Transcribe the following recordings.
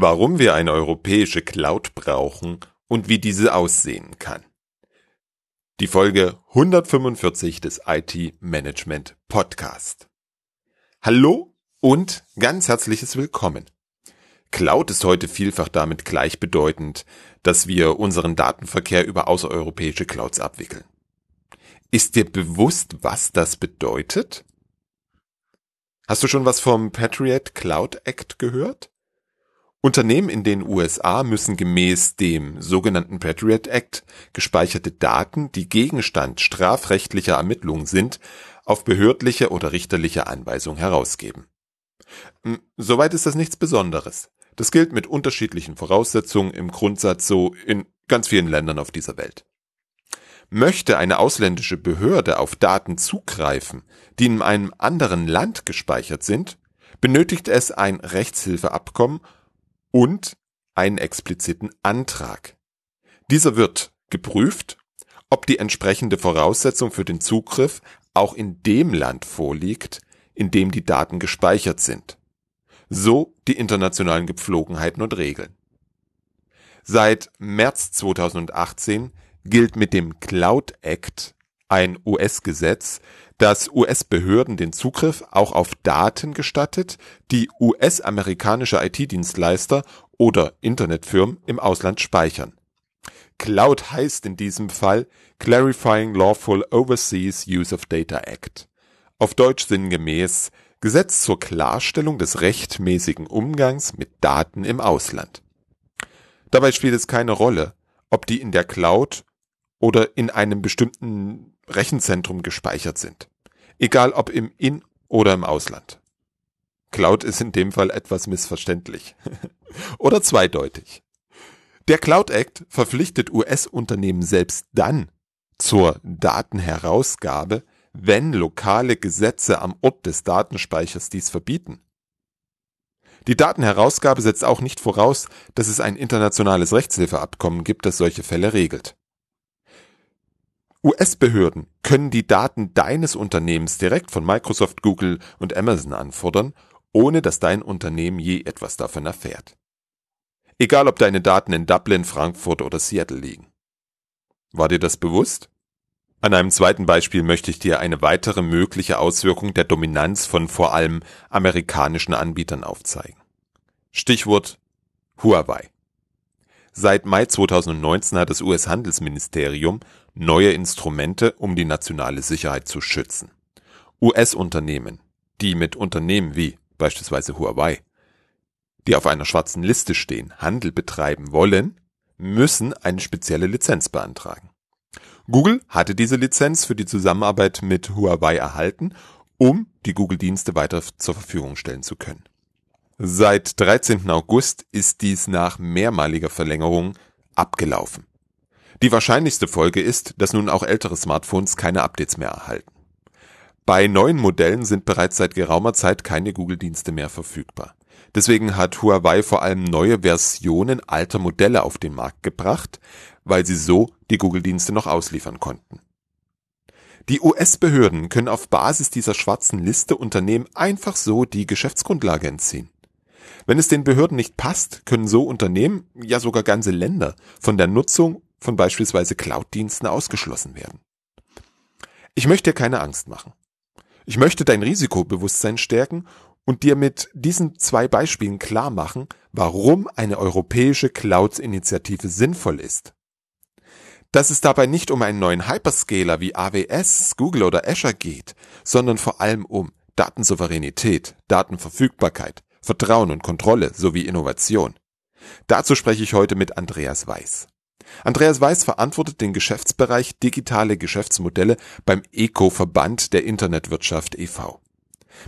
warum wir eine europäische Cloud brauchen und wie diese aussehen kann. Die Folge 145 des IT Management Podcast. Hallo und ganz herzliches Willkommen. Cloud ist heute vielfach damit gleichbedeutend, dass wir unseren Datenverkehr über außereuropäische Clouds abwickeln. Ist dir bewusst, was das bedeutet? Hast du schon was vom Patriot Cloud Act gehört? Unternehmen in den USA müssen gemäß dem sogenannten Patriot Act gespeicherte Daten, die Gegenstand strafrechtlicher Ermittlungen sind, auf behördliche oder richterliche Anweisung herausgeben. Hm, soweit ist das nichts Besonderes. Das gilt mit unterschiedlichen Voraussetzungen im Grundsatz so in ganz vielen Ländern auf dieser Welt. Möchte eine ausländische Behörde auf Daten zugreifen, die in einem anderen Land gespeichert sind, benötigt es ein Rechtshilfeabkommen und einen expliziten Antrag. Dieser wird geprüft, ob die entsprechende Voraussetzung für den Zugriff auch in dem Land vorliegt, in dem die Daten gespeichert sind. So die internationalen Gepflogenheiten und Regeln. Seit März 2018 gilt mit dem Cloud Act ein US-Gesetz, das US-Behörden den Zugriff auch auf Daten gestattet, die US-amerikanische IT-Dienstleister oder Internetfirmen im Ausland speichern. Cloud heißt in diesem Fall Clarifying Lawful Overseas Use of Data Act. Auf Deutsch sinngemäß Gesetz zur Klarstellung des rechtmäßigen Umgangs mit Daten im Ausland. Dabei spielt es keine Rolle, ob die in der Cloud oder in einem bestimmten Rechenzentrum gespeichert sind. Egal ob im In- oder im Ausland. Cloud ist in dem Fall etwas missverständlich. oder zweideutig. Der Cloud Act verpflichtet US-Unternehmen selbst dann zur Datenherausgabe, wenn lokale Gesetze am Ort des Datenspeichers dies verbieten. Die Datenherausgabe setzt auch nicht voraus, dass es ein internationales Rechtshilfeabkommen gibt, das solche Fälle regelt. US-Behörden können die Daten deines Unternehmens direkt von Microsoft, Google und Amazon anfordern, ohne dass dein Unternehmen je etwas davon erfährt. Egal ob deine Daten in Dublin, Frankfurt oder Seattle liegen. War dir das bewusst? An einem zweiten Beispiel möchte ich dir eine weitere mögliche Auswirkung der Dominanz von vor allem amerikanischen Anbietern aufzeigen. Stichwort Huawei. Seit Mai 2019 hat das US-Handelsministerium neue Instrumente, um die nationale Sicherheit zu schützen. US-Unternehmen, die mit Unternehmen wie beispielsweise Huawei, die auf einer schwarzen Liste stehen, Handel betreiben wollen, müssen eine spezielle Lizenz beantragen. Google hatte diese Lizenz für die Zusammenarbeit mit Huawei erhalten, um die Google-Dienste weiter zur Verfügung stellen zu können. Seit 13. August ist dies nach mehrmaliger Verlängerung abgelaufen. Die wahrscheinlichste Folge ist, dass nun auch ältere Smartphones keine Updates mehr erhalten. Bei neuen Modellen sind bereits seit geraumer Zeit keine Google-Dienste mehr verfügbar. Deswegen hat Huawei vor allem neue Versionen alter Modelle auf den Markt gebracht, weil sie so die Google-Dienste noch ausliefern konnten. Die US-Behörden können auf Basis dieser schwarzen Liste Unternehmen einfach so die Geschäftsgrundlage entziehen. Wenn es den Behörden nicht passt, können so Unternehmen, ja sogar ganze Länder, von der Nutzung von beispielsweise Cloud-Diensten ausgeschlossen werden. Ich möchte dir keine Angst machen. Ich möchte dein Risikobewusstsein stärken und dir mit diesen zwei Beispielen klar machen, warum eine europäische Cloud-Initiative sinnvoll ist. Dass es dabei nicht um einen neuen Hyperscaler wie AWS, Google oder Azure geht, sondern vor allem um Datensouveränität, Datenverfügbarkeit, Vertrauen und Kontrolle sowie Innovation. Dazu spreche ich heute mit Andreas Weiß. Andreas Weiß verantwortet den Geschäftsbereich digitale Geschäftsmodelle beim ECO-Verband der Internetwirtschaft e.V.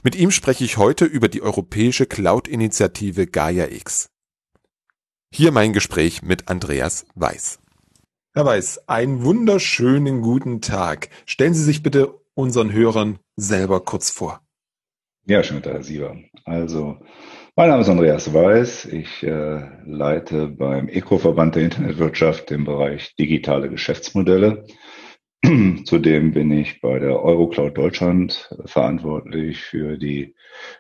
Mit ihm spreche ich heute über die europäische Cloud-Initiative Gaia X. Hier mein Gespräch mit Andreas Weiß. Herr Weiß, einen wunderschönen guten Tag. Stellen Sie sich bitte unseren Hörern selber kurz vor. Ja, schön, Herr Sieber. Also, mein Name ist Andreas Weiß. Ich äh, leite beim ECO-Verband der Internetwirtschaft den Bereich digitale Geschäftsmodelle. Zudem bin ich bei der Eurocloud Deutschland verantwortlich für die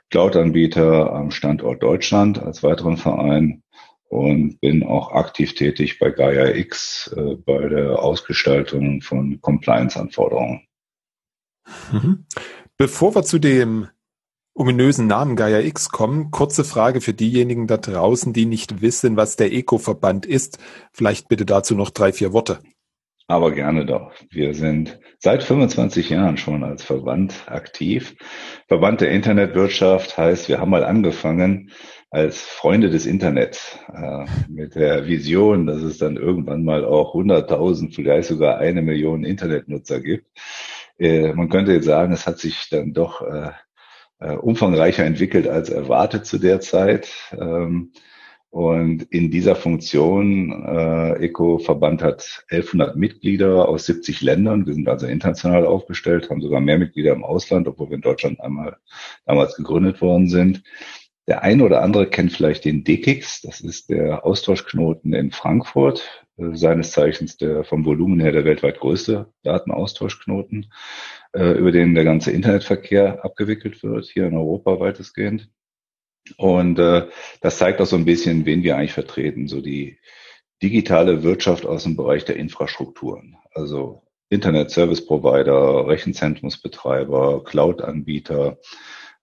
Cloud-Anbieter am Standort Deutschland als weiteren Verein und bin auch aktiv tätig bei Gaia X äh, bei der Ausgestaltung von Compliance-Anforderungen. Mhm. Bevor wir zu dem ominösen Namen Gaia X kommen, kurze Frage für diejenigen da draußen, die nicht wissen, was der Eco-Verband ist. Vielleicht bitte dazu noch drei, vier Worte. Aber gerne doch. Wir sind seit 25 Jahren schon als Verband aktiv. Verband der Internetwirtschaft heißt, wir haben mal angefangen als Freunde des Internets äh, mit der Vision, dass es dann irgendwann mal auch 100.000, vielleicht sogar eine Million Internetnutzer gibt. Äh, man könnte jetzt sagen, es hat sich dann doch äh, äh umfangreicher entwickelt als erwartet zu der Zeit. Ähm, und in dieser Funktion, äh, ECO-Verband hat 1100 Mitglieder aus 70 Ländern. Wir sind also international aufgestellt, haben sogar mehr Mitglieder im Ausland, obwohl wir in Deutschland einmal damals gegründet worden sind. Der eine oder andere kennt vielleicht den DKIX, das ist der Austauschknoten in Frankfurt, äh, seines Zeichens der vom Volumen her der weltweit größte Datenaustauschknoten, äh, über den der ganze Internetverkehr abgewickelt wird, hier in Europa weitestgehend. Und äh, das zeigt auch so ein bisschen, wen wir eigentlich vertreten. So die digitale Wirtschaft aus dem Bereich der Infrastrukturen. Also Internet Service Provider, Rechenzentrumsbetreiber, Cloud-Anbieter,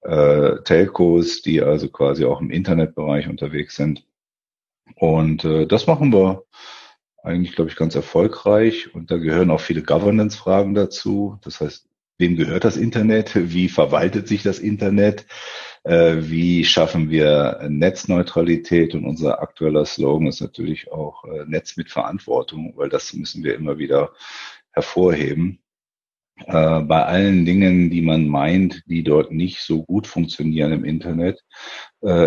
äh, Telcos, die also quasi auch im Internetbereich unterwegs sind. Und äh, das machen wir eigentlich, glaube ich, ganz erfolgreich. Und da gehören auch viele Governance-Fragen dazu. Das heißt, wem gehört das Internet? Wie verwaltet sich das Internet? Äh, wie schaffen wir Netzneutralität? Und unser aktueller Slogan ist natürlich auch äh, Netz mit Verantwortung, weil das müssen wir immer wieder hervorheben. Äh, bei allen Dingen, die man meint, die dort nicht so gut funktionieren im Internet,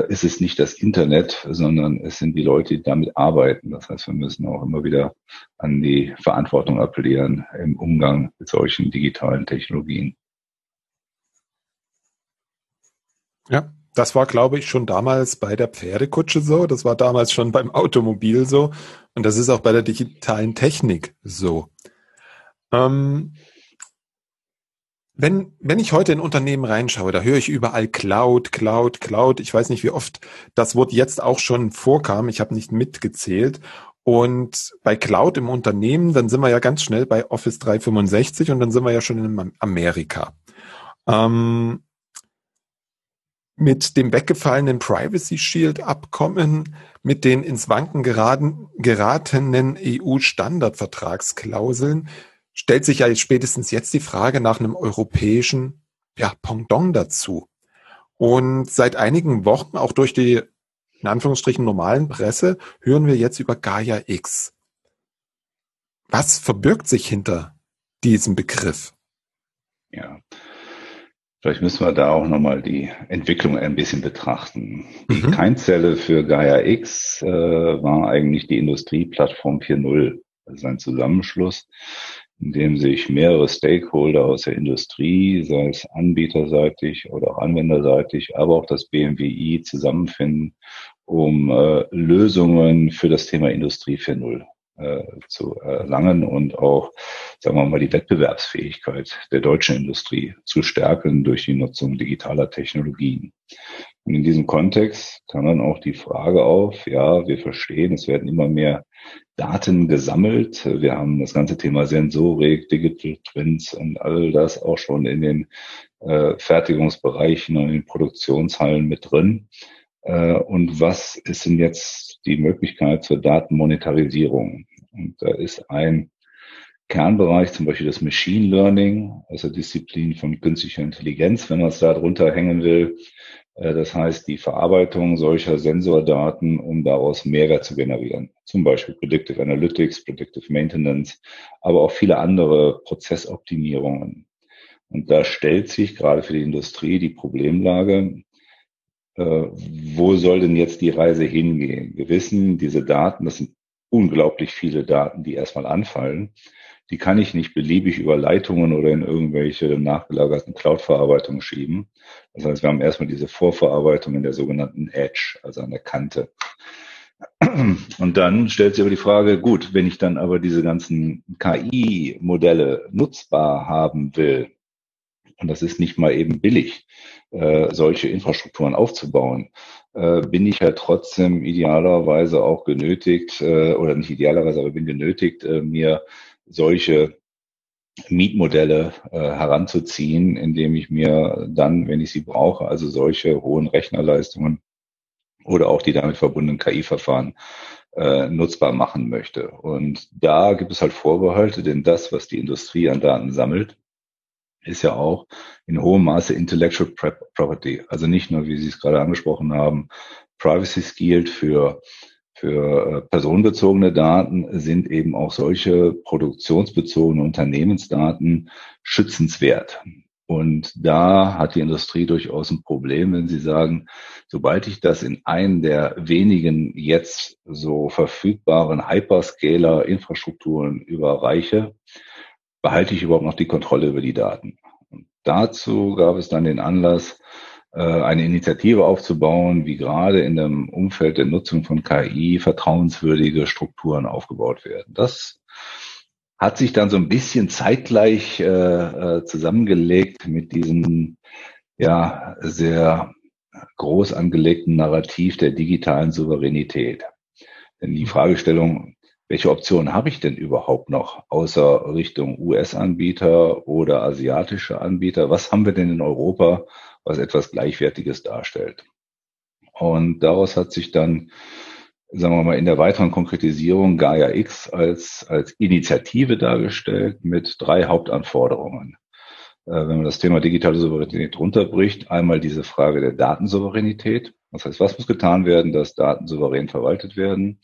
ist es nicht das Internet, sondern es sind die Leute, die damit arbeiten. Das heißt, wir müssen auch immer wieder an die Verantwortung appellieren im Umgang mit solchen digitalen Technologien. Ja, das war, glaube ich, schon damals bei der Pferdekutsche so. Das war damals schon beim Automobil so. Und das ist auch bei der digitalen Technik so. Ähm, wenn, wenn ich heute in Unternehmen reinschaue, da höre ich überall Cloud, Cloud, Cloud. Ich weiß nicht, wie oft das Wort jetzt auch schon vorkam. Ich habe nicht mitgezählt. Und bei Cloud im Unternehmen, dann sind wir ja ganz schnell bei Office 365 und dann sind wir ja schon in Amerika. Ähm, mit dem weggefallenen Privacy Shield Abkommen, mit den ins Wanken geraten, geratenen EU-Standardvertragsklauseln, stellt sich ja spätestens jetzt die Frage nach einem europäischen ja, Pendant dazu. Und seit einigen Wochen, auch durch die in Anführungsstrichen normalen Presse, hören wir jetzt über Gaia X. Was verbirgt sich hinter diesem Begriff? Ja, Vielleicht müssen wir da auch nochmal die Entwicklung ein bisschen betrachten. Die mhm. Keimzelle für Gaia X äh, war eigentlich die Industrieplattform 4.0. Das ist ein Zusammenschluss, in dem sich mehrere Stakeholder aus der Industrie, sei es anbieterseitig oder auch anwenderseitig, aber auch das BMWI zusammenfinden, um äh, Lösungen für das Thema Industrie 4.0 äh, zu erlangen und auch, sagen wir mal, die Wettbewerbsfähigkeit der deutschen Industrie zu stärken durch die Nutzung digitaler Technologien. Und in diesem Kontext kam dann auch die Frage auf, ja, wir verstehen, es werden immer mehr Daten gesammelt. Wir haben das ganze Thema Sensorik, Digital Twins und all das auch schon in den äh, Fertigungsbereichen und in den Produktionshallen mit drin. Äh, und was ist denn jetzt die Möglichkeit zur Datenmonetarisierung? Und da ist ein Kernbereich, zum Beispiel das Machine Learning, also Disziplin von künstlicher Intelligenz, wenn man es da drunter hängen will. Äh, das heißt, die Verarbeitung solcher Sensordaten, um daraus Mehrwert zu generieren. Zum Beispiel Predictive Analytics, Predictive Maintenance, aber auch viele andere Prozessoptimierungen. Und da stellt sich gerade für die Industrie die Problemlage, äh, wo soll denn jetzt die Reise hingehen? Wir wissen, diese Daten, das sind unglaublich viele Daten, die erstmal anfallen. Die kann ich nicht beliebig über Leitungen oder in irgendwelche nachgelagerten Cloud-Verarbeitungen schieben. Das heißt, wir haben erstmal diese Vorverarbeitung in der sogenannten Edge, also an der Kante. Und dann stellt sich aber die Frage, gut, wenn ich dann aber diese ganzen KI-Modelle nutzbar haben will, und das ist nicht mal eben billig, äh, solche Infrastrukturen aufzubauen, äh, bin ich ja trotzdem idealerweise auch genötigt, äh, oder nicht idealerweise, aber bin genötigt, äh, mir solche Mietmodelle äh, heranzuziehen, indem ich mir dann, wenn ich sie brauche, also solche hohen Rechnerleistungen oder auch die damit verbundenen KI-Verfahren äh, nutzbar machen möchte. Und da gibt es halt Vorbehalte, denn das, was die Industrie an Daten sammelt, ist ja auch in hohem Maße Intellectual Property. Also nicht nur, wie Sie es gerade angesprochen haben, Privacy gilt für für äh, personenbezogene Daten sind eben auch solche produktionsbezogene Unternehmensdaten schützenswert. Und da hat die Industrie durchaus ein Problem, wenn sie sagen, sobald ich das in einen der wenigen jetzt so verfügbaren Hyperscaler-Infrastrukturen überreiche, behalte ich überhaupt noch die Kontrolle über die Daten. Und dazu gab es dann den Anlass, eine Initiative aufzubauen, wie gerade in dem Umfeld der Nutzung von KI vertrauenswürdige Strukturen aufgebaut werden. Das hat sich dann so ein bisschen zeitgleich äh, äh, zusammengelegt mit diesem ja sehr groß angelegten Narrativ der digitalen Souveränität. Denn die Fragestellung, welche Optionen habe ich denn überhaupt noch außer Richtung US-Anbieter oder asiatische Anbieter? Was haben wir denn in Europa, was etwas Gleichwertiges darstellt? Und daraus hat sich dann, sagen wir mal, in der weiteren Konkretisierung Gaia X als, als Initiative dargestellt mit drei Hauptanforderungen. Äh, wenn man das Thema digitale Souveränität runterbricht, einmal diese Frage der Datensouveränität. Das heißt, was muss getan werden, dass Daten souverän verwaltet werden?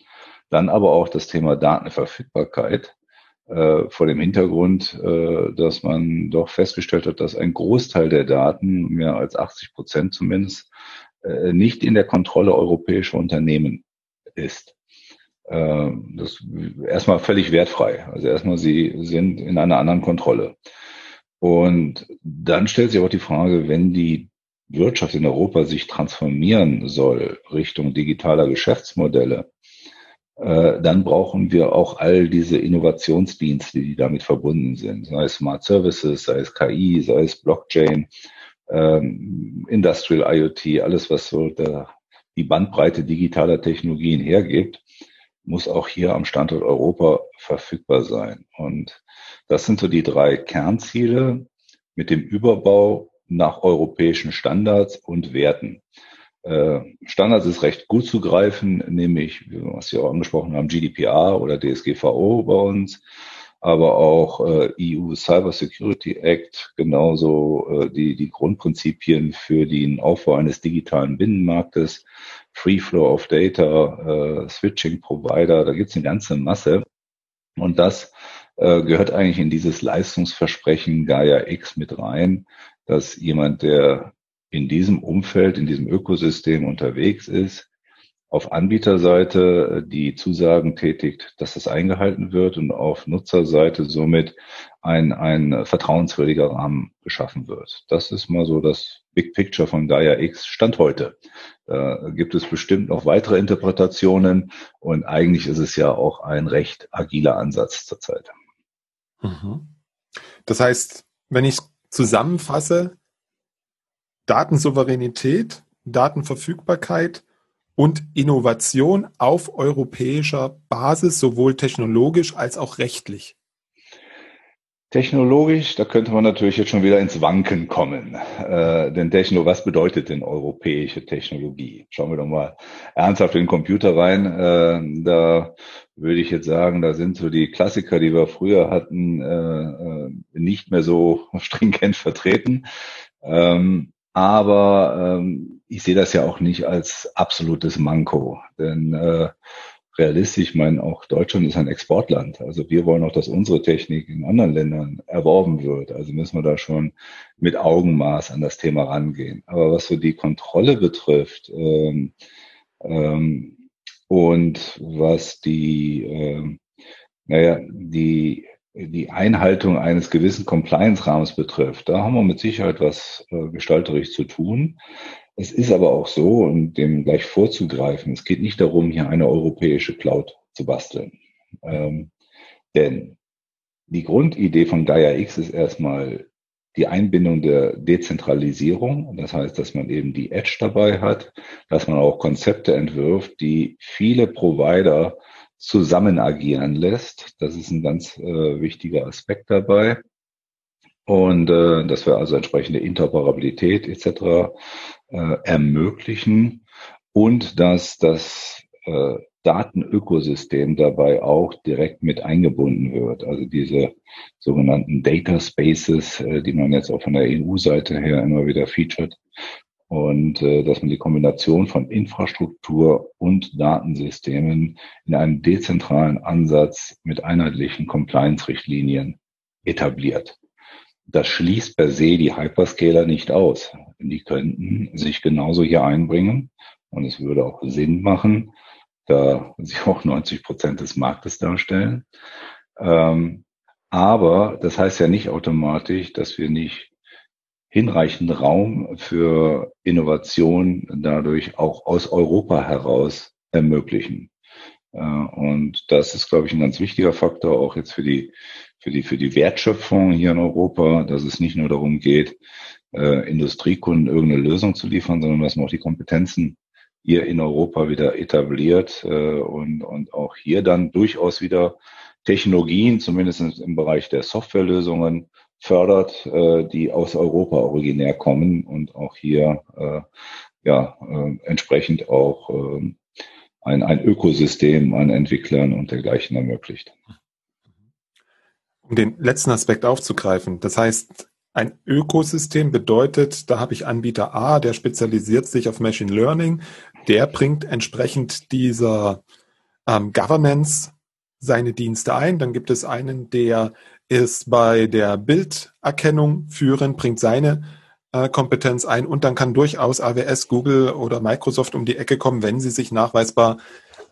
Dann aber auch das Thema Datenverfügbarkeit vor dem Hintergrund, äh, dass man doch festgestellt hat, dass ein Großteil der Daten, mehr als 80 Prozent zumindest, äh, nicht in der Kontrolle europäischer Unternehmen ist. Äh, das erstmal völlig wertfrei. Also erstmal, sie sind in einer anderen Kontrolle. Und dann stellt sich auch die Frage, wenn die Wirtschaft in Europa sich transformieren soll Richtung digitaler Geschäftsmodelle, äh, dann brauchen wir auch all diese Innovationsdienste, die damit verbunden sind, sei es Smart Services, sei es KI, sei es Blockchain, ähm, Industrial IoT, alles, was so die Bandbreite digitaler Technologien hergibt, muss auch hier am Standort Europa verfügbar sein. Und das sind so die drei Kernziele mit dem Überbau nach europäischen Standards und Werten. Äh, Standards ist recht gut zu greifen, nämlich, was Sie auch angesprochen haben, GDPR oder DSGVO bei uns, aber auch äh, EU Cyber Security Act, genauso äh, die, die Grundprinzipien für den Aufbau eines digitalen Binnenmarktes, Free Flow of Data, äh, Switching Provider, da gibt's eine ganze Masse. Und das äh, gehört eigentlich in dieses Leistungsversprechen Gaia X mit rein, dass jemand, der in diesem Umfeld, in diesem Ökosystem unterwegs ist, auf Anbieterseite äh, die Zusagen tätigt, dass das eingehalten wird und auf Nutzerseite somit ein, ein vertrauenswürdiger Rahmen geschaffen wird. Das ist mal so das Big Picture von Gaia X Stand heute. Da gibt es bestimmt noch weitere Interpretationen und eigentlich ist es ja auch ein recht agiler Ansatz zurzeit. Mhm. Das heißt, wenn ich zusammenfasse, Datensouveränität, Datenverfügbarkeit und Innovation auf europäischer Basis, sowohl technologisch als auch rechtlich. Technologisch, da könnte man natürlich jetzt schon wieder ins Wanken kommen. Äh, denn Techno, was bedeutet denn europäische Technologie? Schauen wir doch mal ernsthaft in den Computer rein. Äh, da würde ich jetzt sagen, da sind so die Klassiker, die wir früher hatten, äh, äh nicht mehr so stringent vertreten. Ähm, aber ähm, ich sehe das ja auch nicht als absolutes Manko. Denn äh, realistisch, ich meine, auch Deutschland ist ein Exportland. Also wir wollen auch, dass unsere Technik in anderen Ländern erworben wird. Also müssen wir da schon mit Augenmaß an das Thema rangehen. Aber was so die Kontrolle betrifft ähm, ähm, und was die, äh, naja, die die Einhaltung eines gewissen Compliance-Rahmens betrifft, da haben wir mit Sicherheit was äh, gestalterisch zu tun. Es ist aber auch so, und dem gleich vorzugreifen, es geht nicht darum, hier eine europäische Cloud zu basteln. Ähm, denn die Grundidee von Gaia X ist erstmal die Einbindung der Dezentralisierung. Das heißt, dass man eben die Edge dabei hat, dass man auch Konzepte entwirft, die viele Provider zusammen agieren lässt. Das ist ein ganz äh, wichtiger Aspekt dabei. Und äh, dass wir also entsprechende Interoperabilität etc. Äh, ermöglichen und dass das äh, Datenökosystem dabei auch direkt mit eingebunden wird. Also diese sogenannten Data Spaces, äh, die man jetzt auch von der EU-Seite her immer wieder featured. Und äh, dass man die Kombination von Infrastruktur und Datensystemen in einem dezentralen Ansatz mit einheitlichen Compliance-Richtlinien etabliert. Das schließt per se die Hyperscaler nicht aus. Die könnten sich genauso hier einbringen. Und es würde auch Sinn machen, da sie auch 90 Prozent des Marktes darstellen. Ähm, aber das heißt ja nicht automatisch, dass wir nicht hinreichend Raum für Innovation dadurch auch aus Europa heraus ermöglichen. Äh, und das ist, glaube ich, ein ganz wichtiger Faktor auch jetzt für die, für die, für die Wertschöpfung hier in Europa, dass es nicht nur darum geht, äh, Industriekunden irgendeine Lösung zu liefern, sondern dass man auch die Kompetenzen hier in Europa wieder etabliert äh, und, und auch hier dann durchaus wieder Technologien, zumindest im Bereich der Softwarelösungen, fördert, äh, die aus Europa originär kommen und auch hier äh, ja äh, entsprechend auch ein, ein Ökosystem an Entwicklern und dergleichen ermöglicht. Um den letzten Aspekt aufzugreifen, das heißt, ein Ökosystem bedeutet, da habe ich Anbieter A, der spezialisiert sich auf Machine Learning, der bringt entsprechend dieser ähm, Governance seine Dienste ein. Dann gibt es einen, der ist bei der Bilderkennung führend, bringt seine äh, Kompetenz ein und dann kann durchaus AWS, Google oder Microsoft um die Ecke kommen, wenn sie sich nachweisbar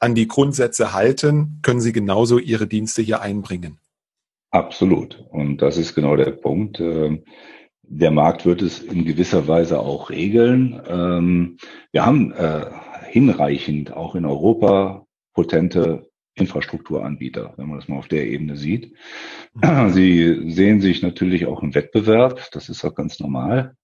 an die Grundsätze halten, können sie genauso ihre Dienste hier einbringen. Absolut. Und das ist genau der Punkt. Ähm, der Markt wird es in gewisser Weise auch regeln. Ähm, wir haben äh, hinreichend auch in Europa potente Infrastrukturanbieter, wenn man das mal auf der Ebene sieht. Mhm. Sie sehen sich natürlich auch im Wettbewerb, das ist auch ganz normal.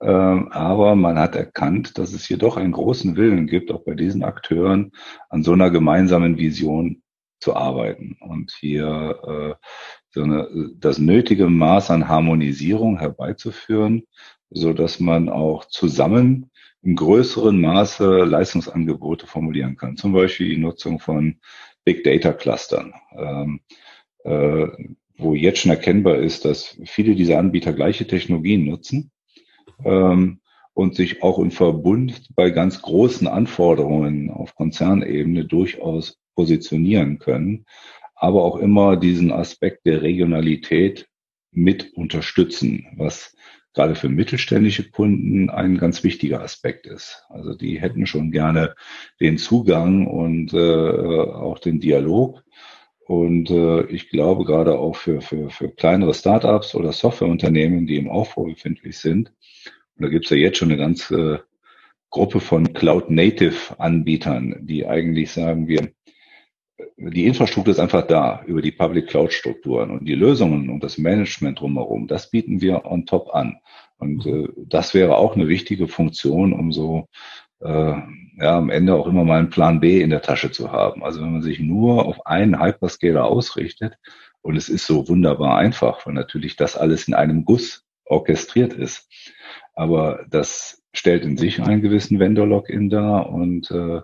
Ähm, aber man hat erkannt, dass es hier doch einen großen Willen gibt, auch bei diesen Akteuren an so einer gemeinsamen Vision zu arbeiten und hier äh, so eine, das nötige Maß an Harmonisierung herbeizuführen, so dass man auch zusammen im größeren Maße Leistungsangebote formulieren kann. Zum Beispiel die Nutzung von Big Data Clustern, ähm, äh, wo jetzt schon erkennbar ist, dass viele dieser Anbieter gleiche Technologien nutzen ähm, und sich auch im Verbund bei ganz großen Anforderungen auf Konzernebene durchaus positionieren können, aber auch immer diesen Aspekt der Regionalität mit unterstützen, was gerade für mittelständische Kunden ein ganz wichtiger Aspekt ist. Also die hätten schon gerne den Zugang und äh, auch den Dialog. Und äh, ich glaube gerade auch für, für, für kleinere Startups oder Softwareunternehmen, die im Aufbau befindlich sind, und da gibt es ja jetzt schon eine ganze Gruppe von Cloud-Native-Anbietern, die eigentlich sagen, wir die Infrastruktur ist einfach da über die Public Cloud Strukturen und die Lösungen und das Management drumherum, das bieten wir on top an. Und äh, das wäre auch eine wichtige Funktion, um so äh, ja, am Ende auch immer mal einen Plan B in der Tasche zu haben. Also wenn man sich nur auf einen Hyperscaler ausrichtet und es ist so wunderbar einfach, weil natürlich das alles in einem Guss orchestriert ist. Aber das stellt in sich einen gewissen Vendor-Login dar und äh,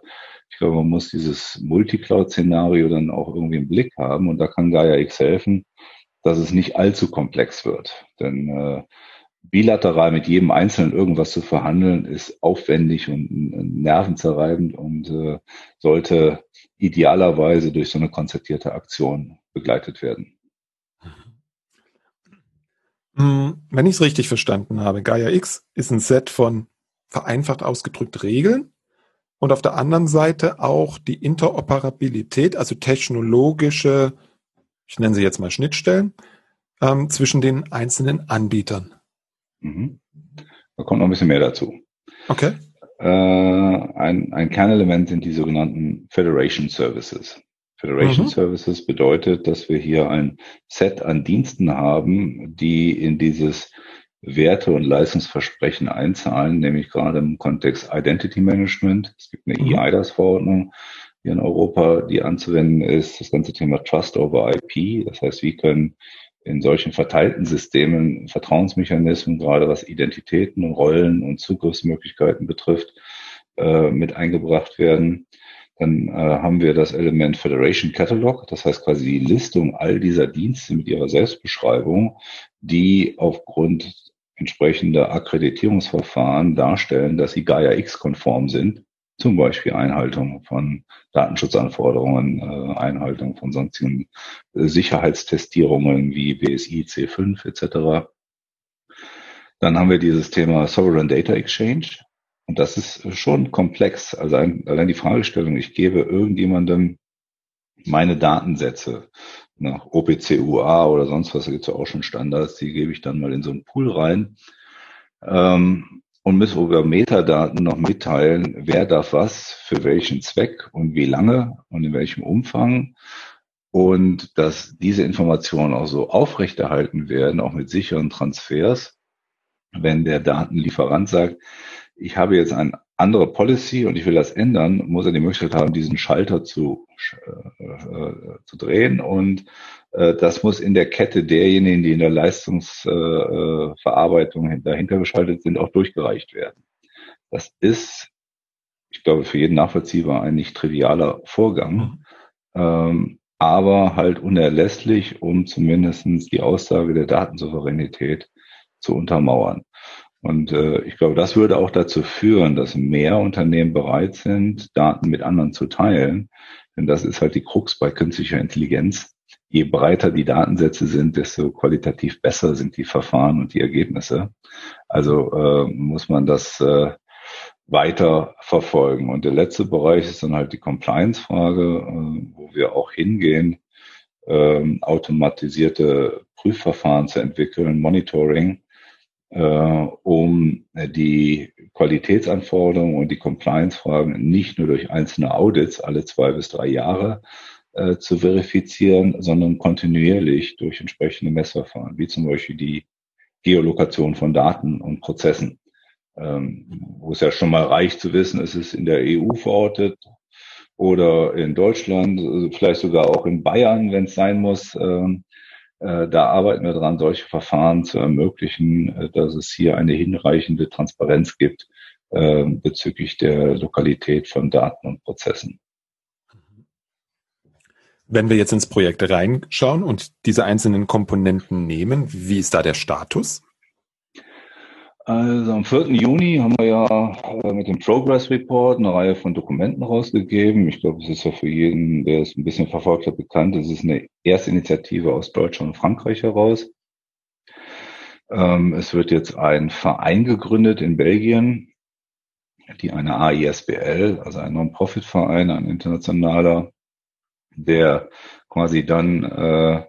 ich glaube, man muss dieses Multicloud-Szenario dann auch irgendwie im Blick haben und da kann Gaia X helfen, dass es nicht allzu komplex wird. Denn äh, bilateral mit jedem Einzelnen irgendwas zu verhandeln, ist aufwendig und nervenzerreibend und äh, sollte idealerweise durch so eine konzertierte Aktion begleitet werden. Hm, wenn ich es richtig verstanden habe, Gaia X ist ein Set von vereinfacht ausgedrückt Regeln, und auf der anderen Seite auch die Interoperabilität, also technologische, ich nenne sie jetzt mal Schnittstellen, ähm, zwischen den einzelnen Anbietern. Mhm. Da kommt noch ein bisschen mehr dazu. Okay. Äh, ein, ein Kernelement sind die sogenannten Federation Services. Federation mhm. Services bedeutet, dass wir hier ein Set an Diensten haben, die in dieses Werte- und Leistungsversprechen einzahlen, nämlich gerade im Kontext Identity Management. Es gibt eine mhm. EIDAS-Verordnung hier in Europa, die anzuwenden ist, das ganze Thema Trust over IP. Das heißt, wie können in solchen verteilten Systemen Vertrauensmechanismen, gerade was Identitäten, Rollen und Zugriffsmöglichkeiten betrifft, äh, mit eingebracht werden. Dann äh, haben wir das Element Federation Catalog, das heißt quasi die Listung all dieser Dienste mit ihrer Selbstbeschreibung, die aufgrund entsprechender Akkreditierungsverfahren darstellen, dass sie Gaia X-konform sind. Zum Beispiel Einhaltung von Datenschutzanforderungen, äh, Einhaltung von sonstigen äh, Sicherheitstestierungen wie BSI C5 etc. Dann haben wir dieses Thema Sovereign Data Exchange. Und das ist schon komplex. Also ein, allein die Fragestellung, ich gebe irgendjemandem meine Datensätze nach OPCUA oder sonst was, da gibt es ja auch schon Standards, die gebe ich dann mal in so einen Pool rein ähm, und muss über Metadaten noch mitteilen, wer darf was, für welchen Zweck und wie lange und in welchem Umfang. Und dass diese Informationen auch so aufrechterhalten werden, auch mit sicheren Transfers, wenn der Datenlieferant sagt, ich habe jetzt eine andere Policy und ich will das ändern, muss er die Möglichkeit haben, diesen Schalter zu, äh, äh, zu drehen und äh, das muss in der Kette derjenigen, die in der Leistungsverarbeitung äh, dahinter geschaltet sind, auch durchgereicht werden. Das ist, ich glaube, für jeden nachvollziehbar ein nicht trivialer Vorgang, mhm. ähm, aber halt unerlässlich, um zumindestens die Aussage der Datensouveränität zu untermauern. Und äh, ich glaube, das würde auch dazu führen, dass mehr Unternehmen bereit sind, Daten mit anderen zu teilen. Denn das ist halt die Krux bei künstlicher Intelligenz. Je breiter die Datensätze sind, desto qualitativ besser sind die Verfahren und die Ergebnisse. Also äh, muss man das äh, weiter verfolgen. Und der letzte Bereich ist dann halt die Compliance-Frage, äh, wo wir auch hingehen, äh, automatisierte Prüfverfahren zu entwickeln, Monitoring, äh, um die Qualitätsanforderungen und die Compliance-Fragen nicht nur durch einzelne Audits alle zwei bis drei Jahre äh, zu verifizieren, sondern kontinuierlich durch entsprechende Messverfahren, wie zum Beispiel die Geolokation von Daten und Prozessen, ähm, wo es ja schon mal reicht zu wissen, es ist in der EU verortet oder in Deutschland, vielleicht sogar auch in Bayern, wenn es sein muss. Äh, da arbeiten wir dran, solche Verfahren zu ermöglichen, äh, dass es hier eine hinreichende Transparenz gibt äh, bezüglich der Lokalität von Daten und Prozessen. Wenn wir jetzt ins Projekt reinschauen und diese einzelnen Komponenten nehmen, wie ist da der Status? Also am 4. Juni haben wir ja mit dem Progress Report eine Reihe von Dokumenten rausgegeben. Ich glaube, es ist ja für jeden, der es ein bisschen verfolgt hat, bekannt. Es ist eine erste Initiative aus Deutschland und Frankreich heraus. Ähm, es wird jetzt ein Verein gegründet in Belgien, die eine AISBL, also ein Non-Profit-Verein, ein internationaler, der quasi dann äh,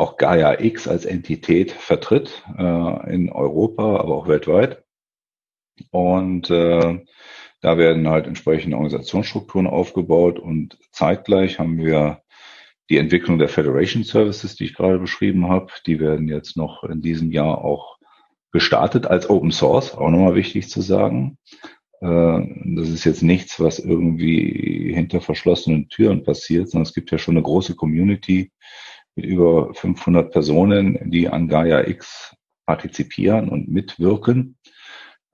auch Gaia X als Entität vertritt äh, in Europa, aber auch weltweit. Und äh, da werden halt entsprechende Organisationsstrukturen aufgebaut und zeitgleich haben wir die Entwicklung der Federation Services, die ich gerade beschrieben habe. Die werden jetzt noch in diesem Jahr auch gestartet als Open Source, auch nochmal wichtig zu sagen. Äh, das ist jetzt nichts, was irgendwie hinter verschlossenen Türen passiert, sondern es gibt ja schon eine große Community, mit über 500 Personen, die an Gaia X partizipieren und mitwirken.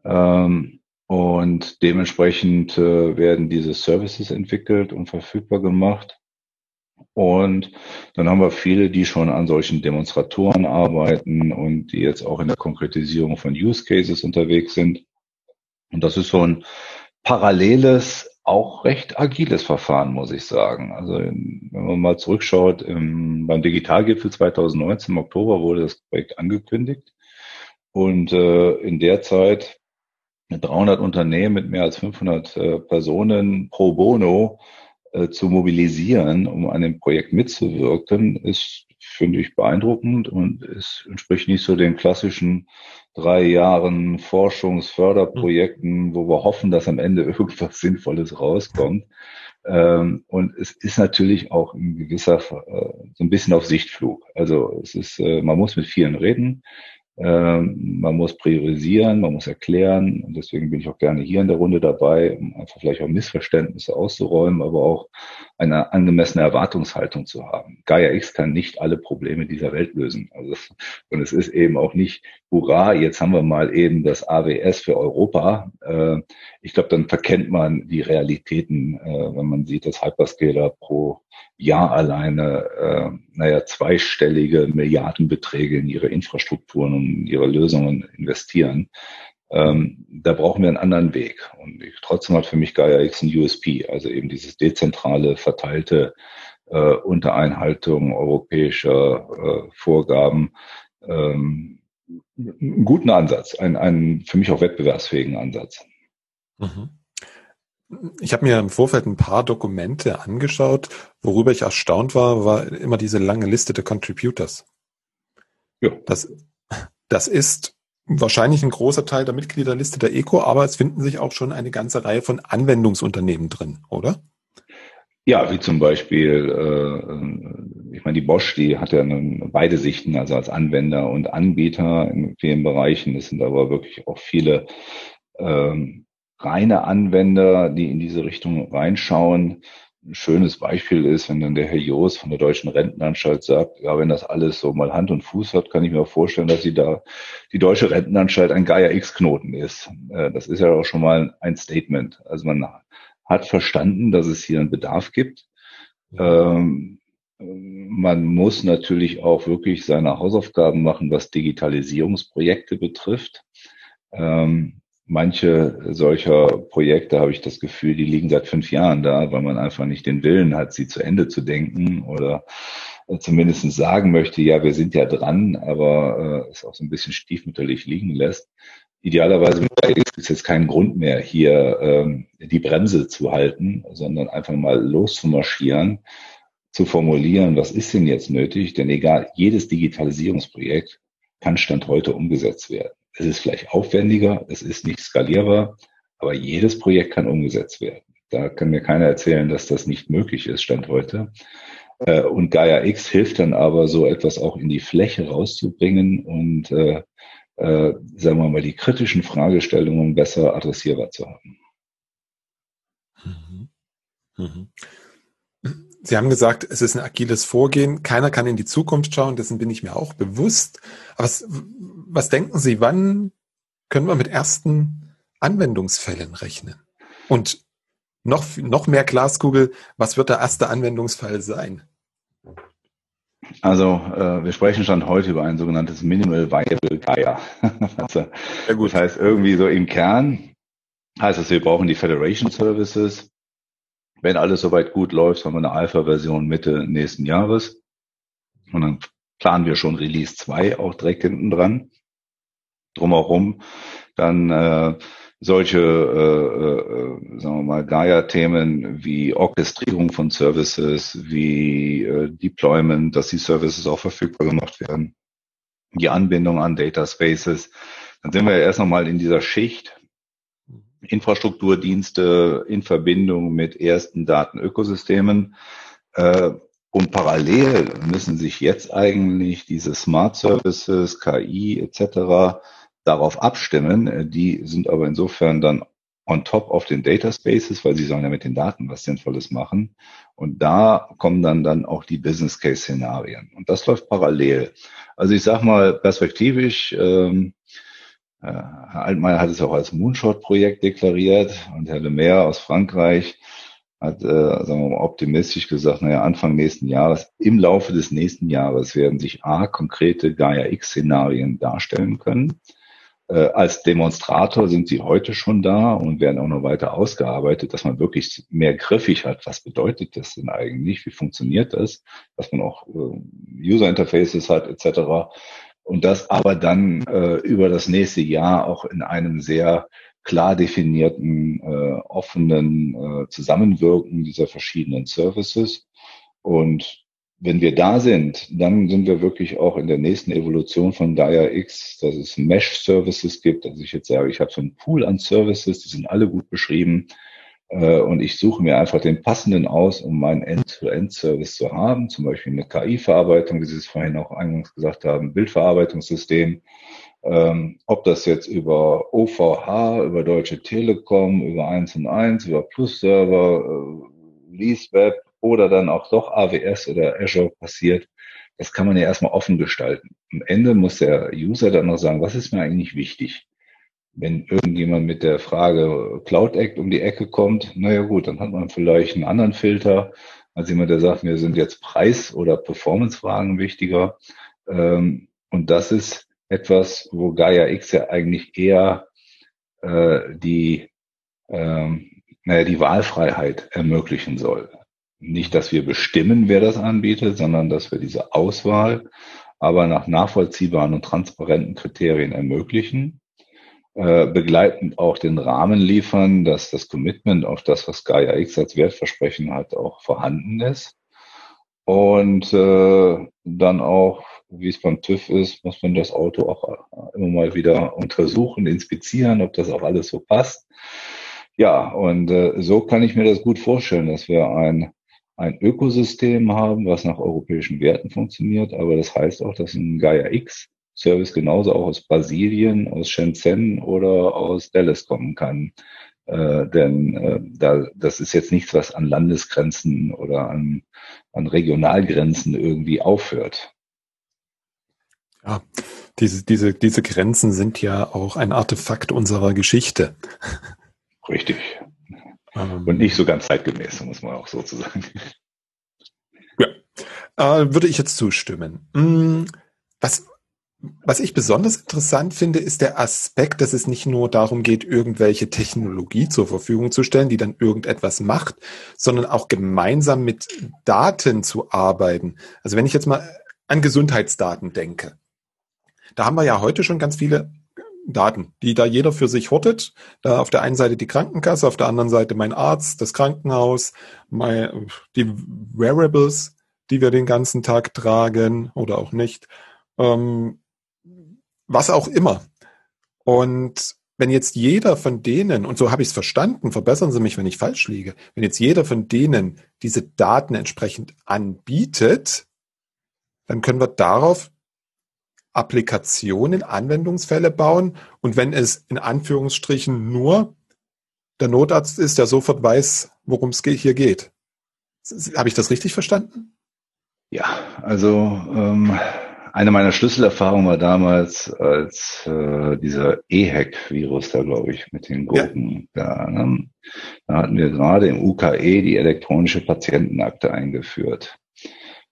Ähm, und dementsprechend äh, werden diese Services entwickelt und verfügbar gemacht. Und dann haben wir viele, die schon an solchen Demonstratoren arbeiten und die jetzt auch in der Konkretisierung von Use Cases unterwegs sind. Und das ist so ein paralleles auch recht agiles Verfahren, muss ich sagen. Also wenn man mal zurückschaut, im, beim Digitalgipfel 2019 im Oktober wurde das Projekt angekündigt und äh, in der Zeit 300 Unternehmen mit mehr als 500 äh, Personen pro bono äh, zu mobilisieren, um an dem Projekt mitzuwirken, ist, finde ich, beeindruckend und es entspricht nicht so den klassischen drei Jahren Forschungsförderprojekten, wo wir hoffen, dass am Ende irgendwas Sinnvolles rauskommt. Ähm, und es ist natürlich auch ein gewisser, äh, so ein bisschen auf Sichtflug. Also es ist, äh, man muss mit vielen reden. Ähm, man muss priorisieren, man muss erklären. Und deswegen bin ich auch gerne hier in der Runde dabei, um einfach vielleicht auch Missverständnisse auszuräumen, aber auch eine angemessene Erwartungshaltung zu haben. Gaia X kann nicht alle Probleme dieser Welt lösen. Also, und es ist eben auch nicht, hurra, jetzt haben wir mal eben das AWS für Europa. Äh, ich glaube, dann verkennt man die Realitäten, äh, wenn man sieht, dass Hyperscaler pro Jahr alleine, äh, naja, zweistellige Milliardenbeträge in ihre Infrastrukturen und ihre Lösungen investieren. Ähm, da brauchen wir einen anderen Weg. Und ich, trotzdem hat für mich Gaia X ein USP, also eben dieses dezentrale, verteilte äh, unter Einhaltung europäischer äh, Vorgaben. Ähm, einen guten Ansatz, einen, einen für mich auch wettbewerbsfähigen Ansatz. Mhm. Ich habe mir im Vorfeld ein paar Dokumente angeschaut. Worüber ich erstaunt war, war immer diese lange Liste der Contributors. Ja. Das, das ist wahrscheinlich ein großer Teil der Mitgliederliste der ECO, aber es finden sich auch schon eine ganze Reihe von Anwendungsunternehmen drin, oder? Ja, wie zum Beispiel, äh, ich meine, die Bosch, die hat ja beide Sichten, also als Anwender und Anbieter in vielen Bereichen. Es sind aber wirklich auch viele ähm, reine Anwender, die in diese Richtung reinschauen. Ein schönes Beispiel ist, wenn dann der Herr Joos von der Deutschen Rentenanstalt sagt, ja, wenn das alles so mal Hand und Fuß hat, kann ich mir vorstellen, dass sie da die Deutsche Rentenanstalt ein Gaia X-Knoten ist. Äh, das ist ja auch schon mal ein Statement. Also man hat verstanden, dass es hier einen Bedarf gibt. Ähm, man muss natürlich auch wirklich seine Hausaufgaben machen, was Digitalisierungsprojekte betrifft. Ähm, manche solcher Projekte habe ich das Gefühl, die liegen seit fünf Jahren da, weil man einfach nicht den Willen hat, sie zu Ende zu denken oder zumindest sagen möchte, ja, wir sind ja dran, aber äh, es auch so ein bisschen stiefmütterlich liegen lässt. Idealerweise gibt es jetzt keinen Grund mehr, hier ähm, die Bremse zu halten, sondern einfach mal loszumarschieren, zu formulieren, was ist denn jetzt nötig? Denn egal, jedes Digitalisierungsprojekt kann Stand heute umgesetzt werden. Es ist vielleicht aufwendiger, es ist nicht skalierbar, aber jedes Projekt kann umgesetzt werden. Da kann mir keiner erzählen, dass das nicht möglich ist, Stand heute. Äh, und Gaia X hilft dann aber, so etwas auch in die Fläche rauszubringen und, äh, äh, sagen wir mal, die kritischen Fragestellungen besser adressierbar zu haben. Mhm. Mhm. Sie haben gesagt, es ist ein agiles Vorgehen. Keiner kann in die Zukunft schauen, dessen bin ich mir auch bewusst. Aber was, was denken Sie, wann können wir mit ersten Anwendungsfällen rechnen? Und noch, noch mehr Glaskugel, was wird der erste Anwendungsfall sein? Also äh, wir sprechen schon heute über ein sogenanntes Minimal Viable Gaia. also, ja, gut. Das heißt irgendwie so im Kern heißt es, wir brauchen die Federation Services, wenn alles soweit gut läuft, haben wir eine Alpha-Version Mitte nächsten Jahres. Und dann planen wir schon Release 2 auch direkt hinten dran. Drumherum dann äh, solche, äh, äh, sagen wir mal, Gaia-Themen wie Orchestrierung von Services, wie äh, Deployment, dass die Services auch verfügbar gemacht werden, die Anbindung an Data Spaces. Dann sind wir ja erst nochmal in dieser Schicht, Infrastrukturdienste in Verbindung mit ersten Datenökosystemen. Äh, und parallel müssen sich jetzt eigentlich diese Smart Services, KI etc. darauf abstimmen. Die sind aber insofern dann on top of den Data Spaces, weil sie sollen ja mit den Daten was Sinnvolles machen. Und da kommen dann dann auch die Business Case Szenarien. Und das läuft parallel. Also ich sag mal perspektivisch, ähm, äh, Herr Altmaier hat es auch als Moonshot-Projekt deklariert und Herr Lemaire aus Frankreich hat, äh, sagen wir mal, optimistisch gesagt, naja, Anfang nächsten Jahres, im Laufe des nächsten Jahres werden sich A, konkrete Gaia-X-Szenarien darstellen können. Äh, als Demonstrator sind sie heute schon da und werden auch noch weiter ausgearbeitet, dass man wirklich mehr griffig hat. Was bedeutet das denn eigentlich? Wie funktioniert das? Dass man auch äh, User-Interfaces hat, etc. Und das aber dann äh, über das nächste Jahr auch in einem sehr klar definierten, äh, offenen äh, Zusammenwirken dieser verschiedenen Services. Und wenn wir da sind, dann sind wir wirklich auch in der nächsten Evolution von Gaia X, dass es Mesh-Services gibt. dass ich jetzt sage, ich habe so einen Pool an Services, die sind alle gut beschrieben. Äh, und ich suche mir einfach den passenden aus, um meinen End-to-End-Service zu haben. Zum Beispiel eine KI-Verarbeitung, wie Sie es vorhin auch eingangs gesagt haben, Bildverarbeitungssystem. Ähm, ob das jetzt über OVH, über Deutsche Telekom, über 1 und 1, über Plus-Server, äh, LeaseWeb oder dann auch doch AWS oder Azure passiert, das kann man ja erstmal offen gestalten. Am Ende muss der User dann noch sagen, was ist mir eigentlich wichtig? Wenn irgendjemand mit der Frage Cloud Act um die Ecke kommt, naja gut, dann hat man vielleicht einen anderen Filter als jemand, der sagt, mir sind jetzt Preis- oder Performance-Fragen wichtiger. Ähm, und das ist etwas, wo Gaia X ja eigentlich eher äh, die, ähm, naja, die Wahlfreiheit ermöglichen soll. Nicht, dass wir bestimmen, wer das anbietet, sondern dass wir diese Auswahl aber nach nachvollziehbaren und transparenten Kriterien ermöglichen, äh, begleitend auch den Rahmen liefern, dass das Commitment auf das, was Gaia X als Wertversprechen hat, auch vorhanden ist. Und äh, dann auch, wie es beim TÜV ist, muss man das Auto auch immer mal wieder untersuchen, inspizieren, ob das auch alles so passt. Ja, und äh, so kann ich mir das gut vorstellen, dass wir ein ein Ökosystem haben, was nach europäischen Werten funktioniert, aber das heißt auch, dass ein Gaia X Service genauso auch aus Brasilien, aus Shenzhen oder aus Dallas kommen kann. Äh, denn äh, da, das ist jetzt nichts, was an Landesgrenzen oder an, an Regionalgrenzen irgendwie aufhört. Ja, diese, diese, diese Grenzen sind ja auch ein Artefakt unserer Geschichte. Richtig. Ähm, Und nicht so ganz zeitgemäß, muss man auch so sagen. Ja, äh, würde ich jetzt zustimmen. Hm, was, was ich besonders interessant finde, ist der Aspekt, dass es nicht nur darum geht, irgendwelche Technologie zur Verfügung zu stellen, die dann irgendetwas macht, sondern auch gemeinsam mit Daten zu arbeiten. Also wenn ich jetzt mal an Gesundheitsdaten denke, da haben wir ja heute schon ganz viele Daten, die da jeder für sich hortet. Da auf der einen Seite die Krankenkasse, auf der anderen Seite mein Arzt, das Krankenhaus, mein, die Wearables, die wir den ganzen Tag tragen oder auch nicht. Ähm, was auch immer. Und wenn jetzt jeder von denen, und so habe ich es verstanden, verbessern Sie mich, wenn ich falsch liege, wenn jetzt jeder von denen diese Daten entsprechend anbietet, dann können wir darauf Applikationen, Anwendungsfälle bauen. Und wenn es in Anführungsstrichen nur der Notarzt ist, der sofort weiß, worum es hier geht. Habe ich das richtig verstanden? Ja, also ähm, eine meiner Schlüsselerfahrungen war damals, als äh, dieser EHEC-Virus da, glaube ich, mit den Gurken ja. da. Ne? Da hatten wir gerade im UKE die elektronische Patientenakte eingeführt.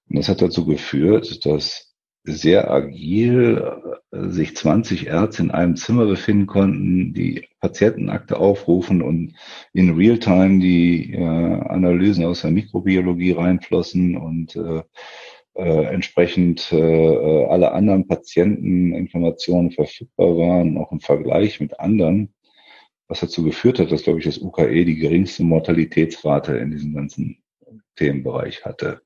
Und das hat dazu geführt, dass sehr agil äh, sich 20 Ärzte in einem Zimmer befinden konnten, die Patientenakte aufrufen und in Realtime die äh, Analysen aus der Mikrobiologie reinflossen und äh, äh, entsprechend äh, äh alle anderen Patienteninformationen verfügbar waren, auch im Vergleich mit anderen, was dazu geführt hat, dass, glaube ich, das UKE die geringste Mortalitätsrate in diesem ganzen Themenbereich hatte.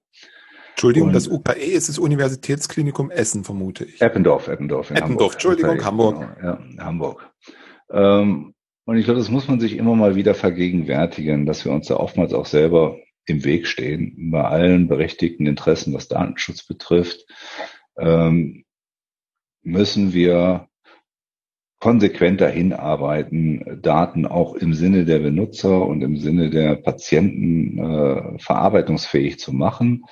Entschuldigung, und das UKE ist das Universitätsklinikum Essen, vermute ich. Eppendorf, Eppendorf. In Eppendorf. Entschuldigung, UKE, Hamburg. Genau, ja, Hamburg. Ähm, und ich glaube, das muss man sich immer mal wieder vergegenwärtigen, dass wir uns da oftmals auch selber im Weg stehen, bei allen berechtigten Interessen, was Datenschutz betrifft, ähm, müssen wir konsequent dahin arbeiten, Daten auch im Sinne der Benutzer und im Sinne der Patienten äh, verarbeitungsfähig zu machen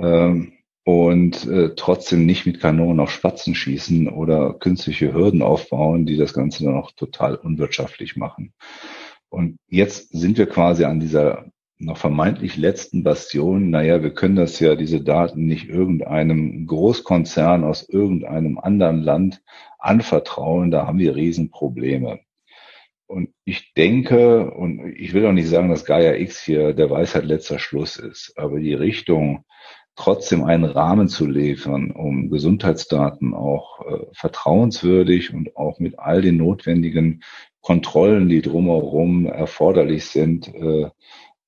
ähm, und äh, trotzdem nicht mit Kanonen auf Spatzen schießen oder künstliche Hürden aufbauen, die das Ganze dann auch total unwirtschaftlich machen. Und jetzt sind wir quasi an dieser noch vermeintlich letzten Bastion. Naja, wir können das ja, diese Daten nicht irgendeinem Großkonzern aus irgendeinem anderen Land anvertrauen. Da haben wir Riesenprobleme. Und ich denke, und ich will auch nicht sagen, dass Gaia X hier der Weisheit letzter Schluss ist, aber die Richtung, trotzdem einen Rahmen zu liefern, um Gesundheitsdaten auch äh, vertrauenswürdig und auch mit all den notwendigen Kontrollen, die drumherum erforderlich sind, äh,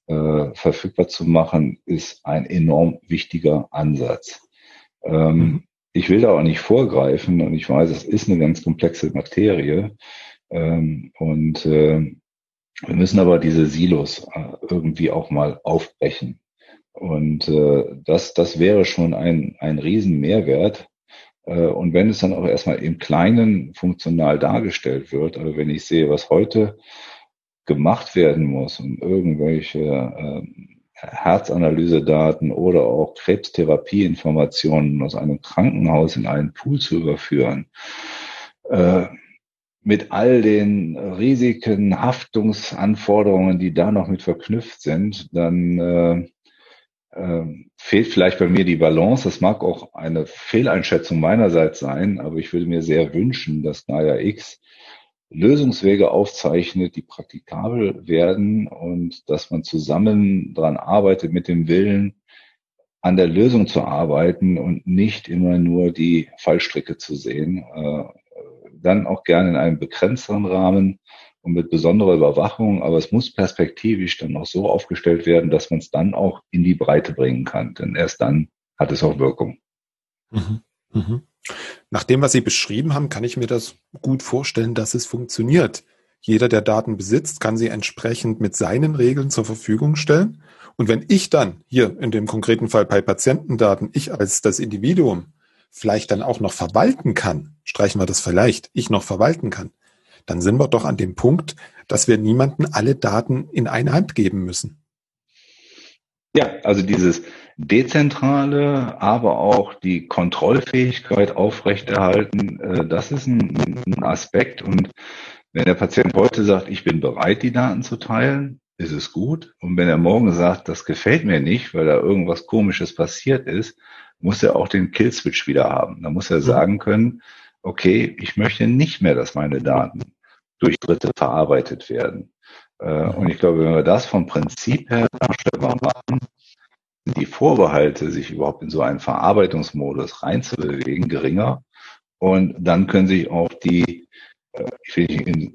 äh, verfügbar zu machen, ist ein enorm wichtiger Ansatz. Ähm, mhm. Ich will da auch nicht vorgreifen und ich weiß, es ist eine ganz komplexe Materie. Ähm, und äh, wir müssen aber diese Silos äh, irgendwie auch mal aufbrechen. Und äh, das, das wäre schon ein, ein Riesenmehrwert. Äh, und wenn es dann auch erstmal im Kleinen funktional dargestellt wird, aber wenn ich sehe, was heute gemacht werden muss, um irgendwelche äh, Herzanalysedaten oder auch Krebstherapieinformationen aus einem Krankenhaus in einen Pool zu überführen, äh, mit all den Risiken, Haftungsanforderungen, die da noch mit verknüpft sind, dann äh, äh, fehlt vielleicht bei mir die Balance. Das mag auch eine Fehleinschätzung meinerseits sein, aber ich würde mir sehr wünschen, dass Gaia X Lösungswege aufzeichnet, die praktikabel werden und dass man zusammen daran arbeitet mit dem Willen, an der Lösung zu arbeiten und nicht immer nur die Fallstricke zu sehen. Äh, dann auch gerne in einem begrenzteren Rahmen und mit besonderer Überwachung, aber es muss perspektivisch dann auch so aufgestellt werden, dass man es dann auch in die Breite bringen kann, denn erst dann hat es auch Wirkung. Mhm. Mhm. Nach dem, was Sie beschrieben haben, kann ich mir das gut vorstellen, dass es funktioniert. Jeder, der Daten besitzt, kann sie entsprechend mit seinen Regeln zur Verfügung stellen. Und wenn ich dann hier in dem konkreten Fall bei Patientendaten, ich als das Individuum vielleicht dann auch noch verwalten kann, streichen wir das vielleicht, ich noch verwalten kann, dann sind wir doch an dem Punkt, dass wir niemanden alle Daten in eine Hand geben müssen. Ja, also dieses dezentrale, aber auch die Kontrollfähigkeit aufrechterhalten, äh, das ist ein, ein Aspekt. Und wenn der Patient heute sagt, ich bin bereit, die Daten zu teilen, ist es gut. Und wenn er morgen sagt, das gefällt mir nicht, weil da irgendwas Komisches passiert ist, muss er auch den Killswitch wieder haben. Da muss er sagen können, okay, ich möchte nicht mehr, dass meine Daten durch Dritte verarbeitet werden. Äh, und ich glaube, wenn wir das vom Prinzip her darstellbar machen, sind die Vorbehalte, sich überhaupt in so einen Verarbeitungsmodus reinzubewegen, geringer. Und dann können sich auch die, äh, ich will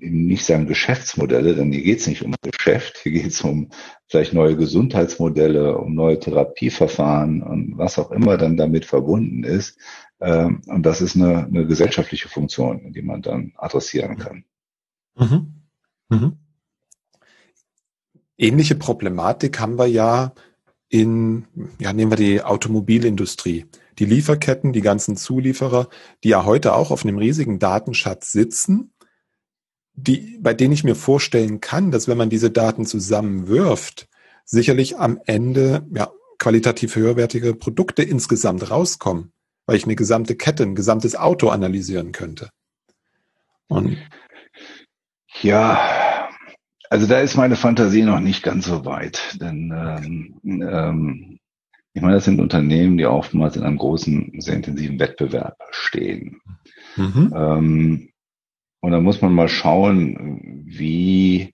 nicht sagen Geschäftsmodelle, denn hier geht es nicht um Geschäft, hier geht es um vielleicht neue Gesundheitsmodelle, um neue Therapieverfahren und was auch immer dann damit verbunden ist. Ähm, und das ist eine, eine gesellschaftliche Funktion, die man dann adressieren kann. Mhm. Mhm. Ähnliche Problematik haben wir ja in, ja, nehmen wir die Automobilindustrie. Die Lieferketten, die ganzen Zulieferer, die ja heute auch auf einem riesigen Datenschatz sitzen, die, bei denen ich mir vorstellen kann, dass wenn man diese Daten zusammenwirft, sicherlich am Ende, ja, qualitativ höherwertige Produkte insgesamt rauskommen, weil ich eine gesamte Kette, ein gesamtes Auto analysieren könnte. Und ja, also da ist meine Fantasie noch nicht ganz so weit, denn ähm, ähm, ich meine, das sind Unternehmen, die oftmals in einem großen, sehr intensiven Wettbewerb stehen. Mhm. Ähm, und da muss man mal schauen, wie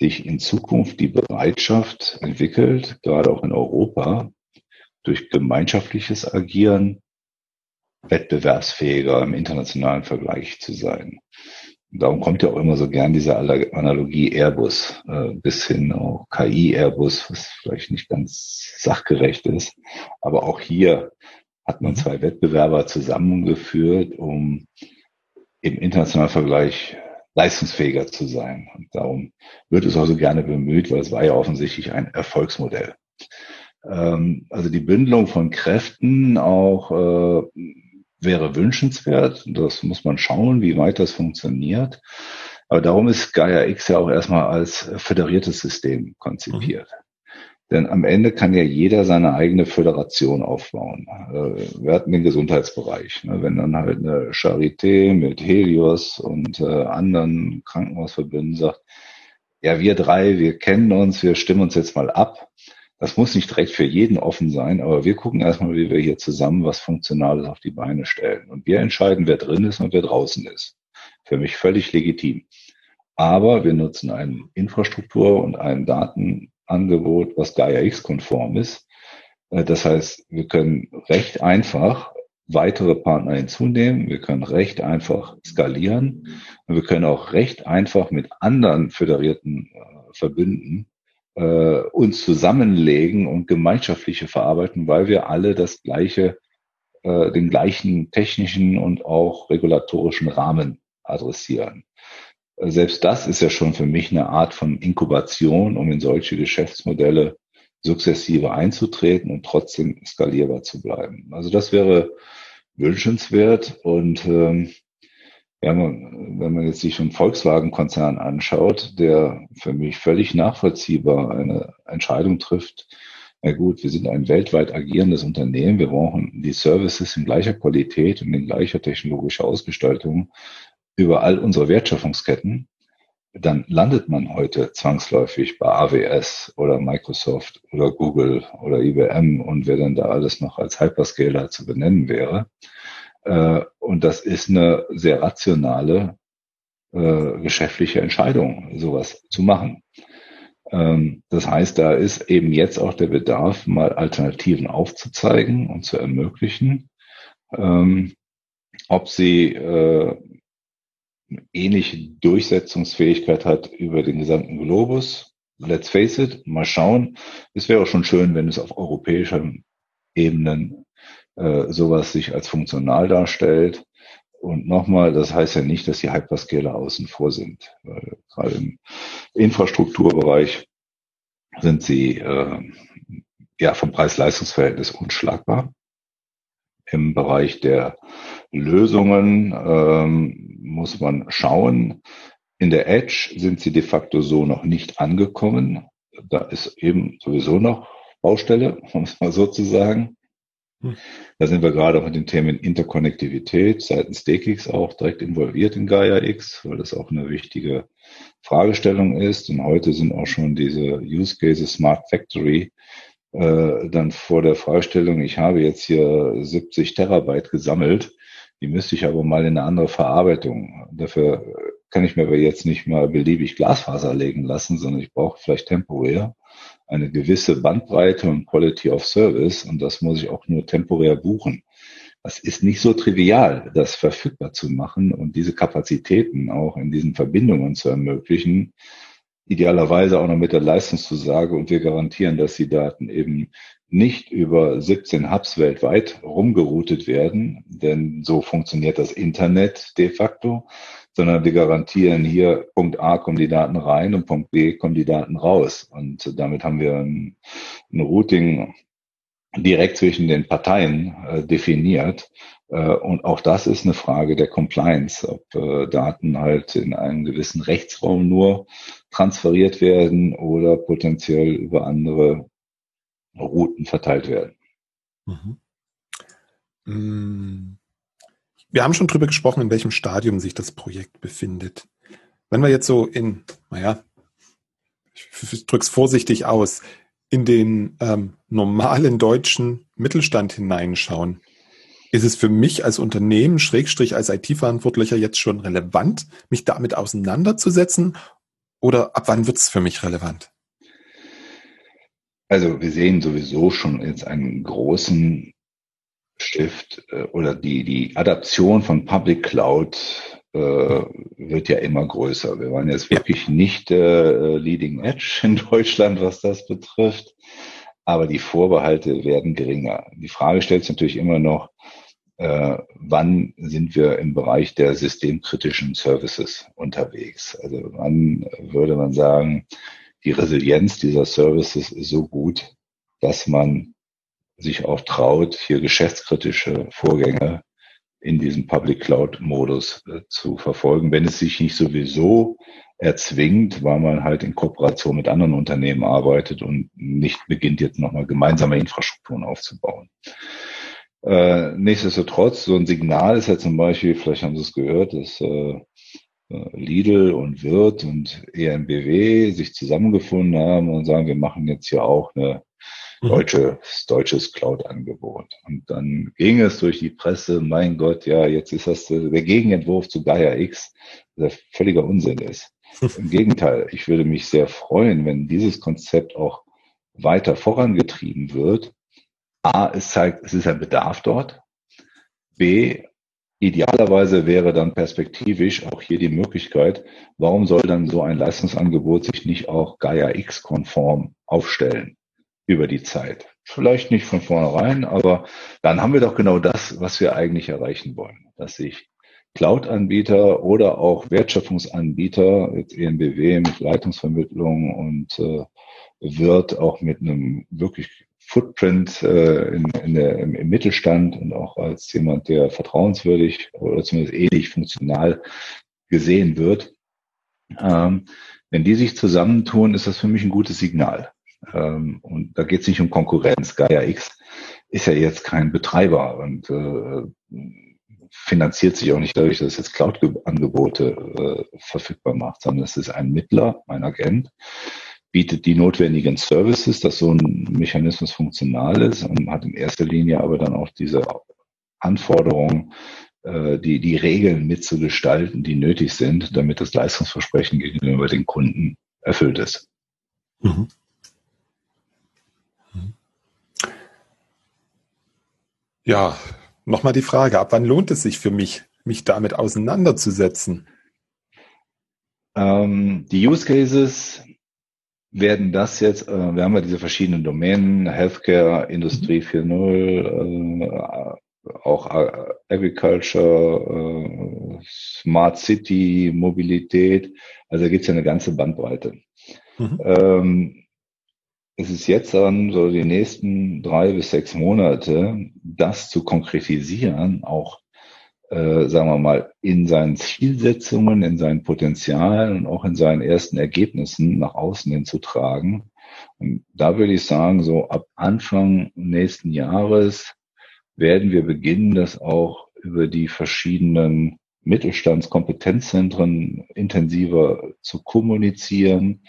sich in Zukunft die Bereitschaft entwickelt, gerade auch in Europa, durch gemeinschaftliches Agieren wettbewerbsfähiger im internationalen Vergleich zu sein. Darum kommt ja auch immer so gern diese Analogie Airbus äh, bis hin auch KI Airbus, was vielleicht nicht ganz sachgerecht ist. Aber auch hier hat man mhm. zwei Wettbewerber zusammengeführt, um im internationalen Vergleich leistungsfähiger zu sein. Und darum wird es auch so gerne bemüht, weil es war ja offensichtlich ein Erfolgsmodell. Ähm, also die Bündelung von Kräften auch äh, wäre wünschenswert. Das muss man schauen, wie weit das funktioniert. Aber darum ist Gaia X ja auch erstmal als föderiertes System konzipiert. Mhm. Denn am Ende kann ja jeder seine eigene Föderation aufbauen. Äh, wir hatten den Gesundheitsbereich. Ne? Wenn dann halt eine Charité mit Helios und äh, anderen Krankenhausverbünden sagt, ja, wir drei, wir kennen uns, wir stimmen uns jetzt mal ab, das muss nicht direkt für jeden offen sein, aber wir gucken erstmal, wie wir hier zusammen was Funktionales auf die Beine stellen. Und wir entscheiden, wer drin ist und wer draußen ist. Für mich völlig legitim. Aber wir nutzen eine Infrastruktur und ein Datenangebot, was Gaia X-konform ist. Äh, das heißt, wir können recht einfach weitere Partner hinzunehmen. Wir können recht einfach skalieren. Und wir können auch recht einfach mit anderen föderierten äh, Verbünden äh, uns zusammenlegen und gemeinschaftliche verarbeiten, weil wir alle das gleiche, äh, den gleichen technischen und auch regulatorischen Rahmen adressieren. Selbst das ist ja schon für mich eine Art von Inkubation, um in solche Geschäftsmodelle sukzessive einzutreten und trotzdem skalierbar zu bleiben. Also das wäre wünschenswert und ähm, ja, wenn man jetzt sich einen Volkswagen-Konzern anschaut, der für mich völlig nachvollziehbar eine Entscheidung trifft, na gut, wir sind ein weltweit agierendes Unternehmen, wir brauchen die Services in gleicher Qualität und in gleicher technologischer Ausgestaltung über all unsere Wertschöpfungsketten, dann landet man heute zwangsläufig bei AWS oder Microsoft oder Google oder IBM und wer dann da alles noch als Hyperscaler zu benennen wäre. Äh, und das ist eine sehr rationale äh, geschäftliche Entscheidung, sowas zu machen. Ähm, das heißt, da ist eben jetzt auch der Bedarf, mal Alternativen aufzuzeigen und zu ermöglichen. Ähm, ob sie äh, ähnliche Durchsetzungsfähigkeit hat über den gesamten Globus. Let's face it, mal schauen. Es wäre auch schon schön, wenn es auf europäischer Ebenen äh, sowas sich als funktional darstellt. Und nochmal, das heißt ja nicht, dass die Hyperscaler außen vor sind. Weil gerade im Infrastrukturbereich sind sie äh, ja vom Preis-Leistungs-Verhältnis unschlagbar. Im Bereich der Lösungen ähm, muss man schauen. In der Edge sind sie de facto so noch nicht angekommen. Da ist eben sowieso noch Baustelle, um es mal so zu sagen. Hm. Da sind wir gerade auch mit den Themen Interkonnektivität seitens DKIX auch direkt involviert in Gaia X, weil das auch eine wichtige Fragestellung ist. Und heute sind auch schon diese Use Cases Smart Factory äh, dann vor der Fragestellung, ich habe jetzt hier 70 Terabyte gesammelt, die müsste ich aber mal in eine andere Verarbeitung. Dafür kann ich mir aber jetzt nicht mal beliebig Glasfaser legen lassen, sondern ich brauche vielleicht temporär eine gewisse Bandbreite und Quality of Service und das muss ich auch nur temporär buchen. Das ist nicht so trivial, das verfügbar zu machen und diese Kapazitäten auch in diesen Verbindungen zu ermöglichen. Idealerweise auch noch mit der Leistungszusage und wir garantieren, dass die Daten eben nicht über 17 Hubs weltweit rumgeroutet werden, denn so funktioniert das Internet de facto, sondern wir garantieren hier Punkt A kommen die Daten rein und Punkt B kommen die Daten raus. Und damit haben wir ein, ein Routing direkt zwischen den Parteien äh, definiert. Äh, und auch das ist eine Frage der Compliance, ob äh, Daten halt in einem gewissen Rechtsraum nur transferiert werden oder potenziell über andere Routen verteilt werden. Mhm. Wir haben schon drüber gesprochen, in welchem Stadium sich das Projekt befindet. Wenn wir jetzt so in, naja, ich drücke es vorsichtig aus, in den ähm, normalen deutschen Mittelstand hineinschauen, ist es für mich als Unternehmen, Schrägstrich als IT-Verantwortlicher jetzt schon relevant, mich damit auseinanderzusetzen? Oder ab wann wird es für mich relevant? Also wir sehen sowieso schon jetzt einen großen Shift äh, oder die, die Adaption von Public Cloud äh, wird ja immer größer. Wir waren jetzt wirklich nicht äh, Leading Edge in Deutschland, was das betrifft, aber die Vorbehalte werden geringer. Die Frage stellt sich natürlich immer noch, äh, wann sind wir im Bereich der systemkritischen Services unterwegs? Also wann würde man sagen, die Resilienz dieser Services ist so gut, dass man sich auch traut, hier geschäftskritische Vorgänge in diesem Public Cloud Modus äh, zu verfolgen, wenn es sich nicht sowieso erzwingt, weil man halt in Kooperation mit anderen Unternehmen arbeitet und nicht beginnt jetzt nochmal gemeinsame Infrastrukturen aufzubauen. Äh, nichtsdestotrotz, so ein Signal ist ja zum Beispiel, vielleicht haben Sie es gehört, dass äh, äh Lidl und Wirt und EMBW sich zusammengefunden haben und sagen, wir machen jetzt hier auch eine. Deutsches, deutsches Cloud-Angebot. Und dann ging es durch die Presse, mein Gott, ja, jetzt ist das der Gegenentwurf zu Gaia X, der völliger Unsinn ist. Im Gegenteil, ich würde mich sehr freuen, wenn dieses Konzept auch weiter vorangetrieben wird. A, es zeigt, es ist ein Bedarf dort. B, idealerweise wäre dann perspektivisch auch hier die Möglichkeit, warum soll dann so ein Leistungsangebot sich nicht auch Gaia X-konform aufstellen über die Zeit? Vielleicht nicht von vornherein, aber dann haben wir doch genau das, was wir eigentlich erreichen wollen, dass sich Cloud-Anbieter oder auch Wertschöpfungsanbieter, jetzt ENBW mit Leitungsvermittlung und äh, wird auch mit einem wirklich Footprint äh, in, in der, im, im Mittelstand und auch als jemand, der vertrauenswürdig oder zumindest ähnlich funktional gesehen wird. Ähm, wenn die sich zusammentun, ist das für mich ein gutes Signal. Ähm, und da geht es nicht um Konkurrenz. Gaia X ist ja jetzt kein Betreiber und äh, finanziert sich auch nicht dadurch, dass es jetzt Cloud-Angebote äh, verfügbar macht, sondern es ist ein Mittler, ein Agent, bietet die notwendigen Services, dass so ein Mechanismus funktional ist und hat in erster Linie aber dann auch diese Anforderungen, äh, die, die Regeln mitzugestalten, die nötig sind, damit das Leistungsversprechen gegenüber den Kunden erfüllt ist. Mhm. Ja, nochmal die Frage, ab wann lohnt es sich für mich, mich damit auseinanderzusetzen? Ähm, die Use Cases werden das jetzt, äh, wir haben ja diese verschiedenen Domänen, Healthcare, Industrie 4.0, äh, auch äh, Agriculture, äh, Smart City, Mobilität, also da gibt es ja eine ganze Bandbreite. Mhm. Ähm, es ist jetzt dann so die nächsten drei bis sechs Monate, das zu konkretisieren, auch äh, sagen wir mal, in seinen Zielsetzungen, in seinen Potenzialen und auch in seinen ersten Ergebnissen nach außen hin zu tragen. Und da würde ich sagen, so ab Anfang nächsten Jahres werden wir beginnen, das auch über die verschiedenen Mittelstandskompetenzzentren intensiver zu kommunizieren,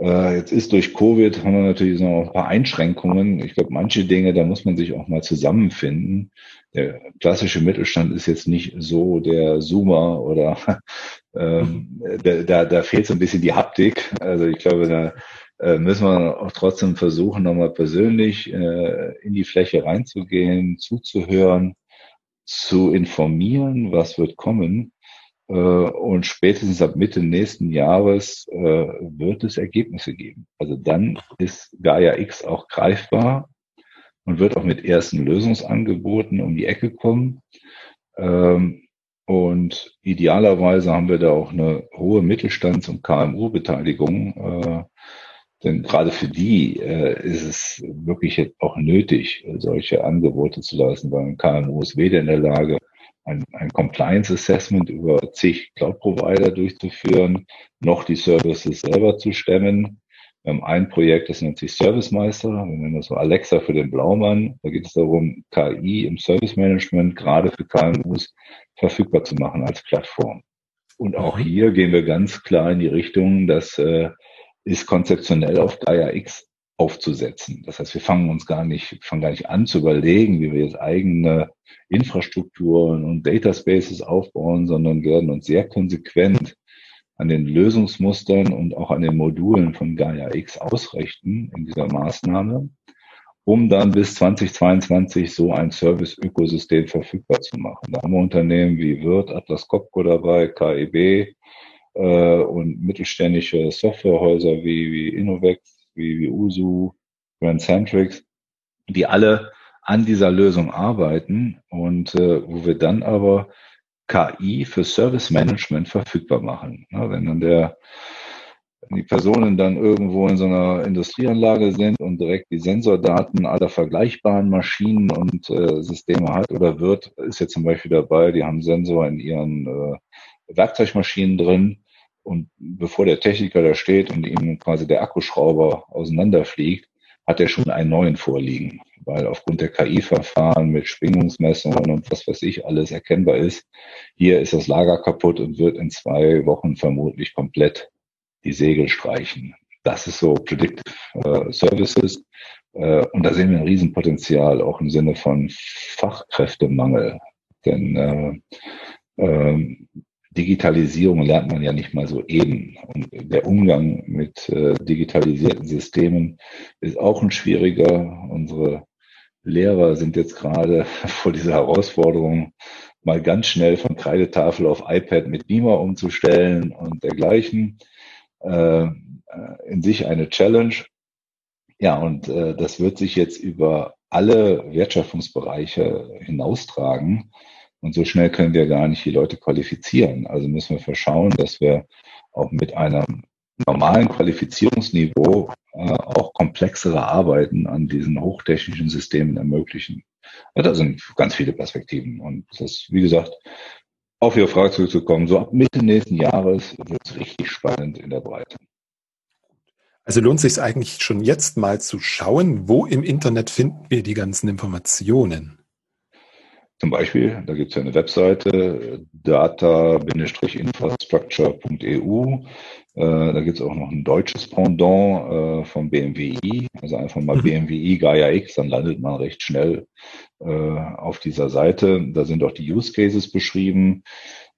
jetzt ist durch Covid haben wir natürlich noch ein paar Einschränkungen. Ich glaube, manche Dinge, da muss man sich auch mal zusammenfinden. Der klassische Mittelstand ist jetzt nicht so der Zoomer oder ähm, da, da, da fehlt so ein bisschen die Haptik. Also ich glaube, da äh, müssen wir auch trotzdem versuchen, nochmal persönlich äh, in die Fläche reinzugehen, zuzuhören, zu informieren, was wird kommen äh, und spätestens ab Mitte nächsten Jahres äh, wird es Ergebnisse geben. Also dann ist Gaia X auch greifbar und wird auch mit ersten Lösungsangeboten um die Ecke kommen. Ähm, und idealerweise haben wir da auch eine hohe Mittelstands- und KMU-Beteiligung. Äh, denn gerade für die ist es wirklich auch nötig, solche Angebote zu leisten, weil ein KMU ist weder in der Lage, ein, ein Compliance Assessment über zig Cloud-Provider durchzuführen, noch die Services selber zu stemmen. Wir haben ein Projekt, das nennt sich Service Meister. Wir nennen das so Alexa für den Blaumann. Da geht es darum, KI im Service Management gerade für KMUs verfügbar zu machen als Plattform. Und auch mhm. hier gehen wir ganz klar in die Richtung, dass äh, ist konzeptionell auf Gaia X aufzusetzen. Das heißt, wir fangen uns gar nicht, fangen gar nicht an zu überlegen, wie wir jetzt eigene Infrastrukturen und Data Spaces aufbauen, sondern werden uns sehr konsequent an den Lösungsmustern und auch an den Modulen von Gaia X ausrichten in dieser Maßnahme, um dann bis 2022 so ein Service-Ökosystem verfügbar zu machen. Da haben wir Unternehmen wie Wirt, Atlas Copco dabei, KEB äh, und mittelständische Softwarehäuser wie, wie Innovex, wie, wie Usu, Grand Centrix, die alle an dieser Lösung arbeiten und äh, wo wir dann aber KI für Service Management verfügbar machen. Ja, wenn dann der die Personen dann irgendwo in so einer Industrieanlage sind und direkt die Sensordaten aller vergleichbaren Maschinen und äh, Systeme hat oder wird, ist jetzt zum Beispiel dabei, die haben Sensor in ihren äh, Werkzeugmaschinen drin und bevor der Techniker da steht und ihm quasi der Akkuschrauber auseinanderfliegt, hat er schon einen neuen vorliegen, weil aufgrund der KI-Verfahren mit Schwingungsmessungen und was weiß ich alles erkennbar ist. Hier ist das Lager kaputt und wird in zwei Wochen vermutlich komplett die Segel streichen. Das ist so Predictive äh, Services. Äh, und da sehen wir ein Riesenpotenzial, auch im Sinne von Fachkräftemangel. Denn äh, äh, Digitalisierung lernt man ja nicht mal so eben. Und der Umgang mit äh, digitalisierten Systemen ist auch ein schwieriger. Unsere Lehrer sind jetzt gerade vor dieser Herausforderung, mal ganz schnell von Kreidetafel auf iPad mit Beamer umzustellen und dergleichen. Äh, in sich eine Challenge. Ja, und äh, das wird sich jetzt über alle Wertschöpfungsbereiche hinaustragen. Und so schnell können wir gar nicht die Leute qualifizieren. Also müssen wir verschauen, dass wir auch mit einem normalen Qualifizierungsniveau äh, auch komplexere Arbeiten an diesen hochtechnischen Systemen ermöglichen. Ja, da sind ganz viele Perspektiven. Und das, wie gesagt, auf Ihre Frage zurückzukommen, so ab Mitte nächsten Jahres wird es richtig spannend in der Breite. Also lohnt sich eigentlich schon jetzt mal zu schauen, wo im Internet finden wir die ganzen Informationen? Zum Beispiel, da gibt es ja eine Webseite data-infrastructure.eu. Äh, da gibt es auch noch ein deutsches Pendant äh, vom BMWI. Also einfach mal mhm. BMWI Gaia X, dann landet man recht schnell äh, auf dieser Seite. Da sind auch die Use Cases beschrieben.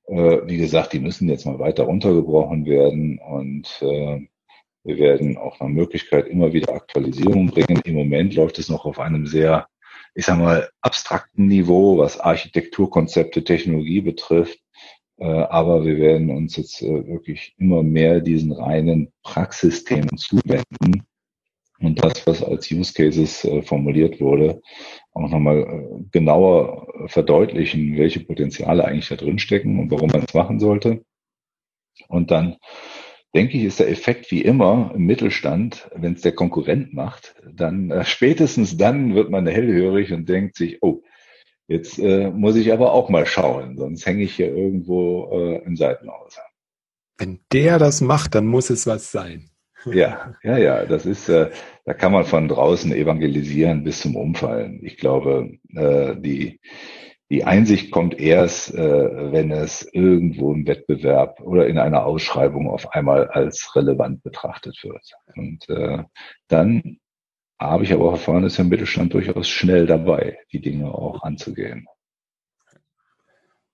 Wie gesagt, die müssen jetzt mal weiter runtergebrochen werden und wir werden auch nach Möglichkeit immer wieder Aktualisierung bringen. Im Moment läuft es noch auf einem sehr ich sag mal, abstrakten Niveau, was Architekturkonzepte, Technologie betrifft. Äh, aber wir werden uns jetzt äh, wirklich immer mehr diesen reinen Praxisthemen zuwenden und das, was als Use Cases äh, formuliert wurde, auch nochmal genauer verdeutlichen, welche Potenziale eigentlich da drin stecken und warum man es machen sollte. Und dann denke ich, ist der Effekt wie immer im Mittelstand, wenn es der Konkurrent macht, dann äh, spätestens dann wird man hellhörig und denkt sich, oh, jetzt äh, muss ich aber auch mal schauen, sonst hänge ich hier irgendwo äh, im Seitenhaus. Wenn der das macht, dann muss es was sein. Ja, ja, ja, das ist, äh, da kann man von draußen evangelisieren bis zum Umfallen. Ich glaube, äh, die die Einsicht kommt erst, äh, wenn es irgendwo im Wettbewerb oder in einer Ausschreibung auf einmal als relevant betrachtet wird. Und äh, dann habe ich aber auch erfahren, ist der Mittelstand durchaus schnell dabei, die Dinge auch anzugehen.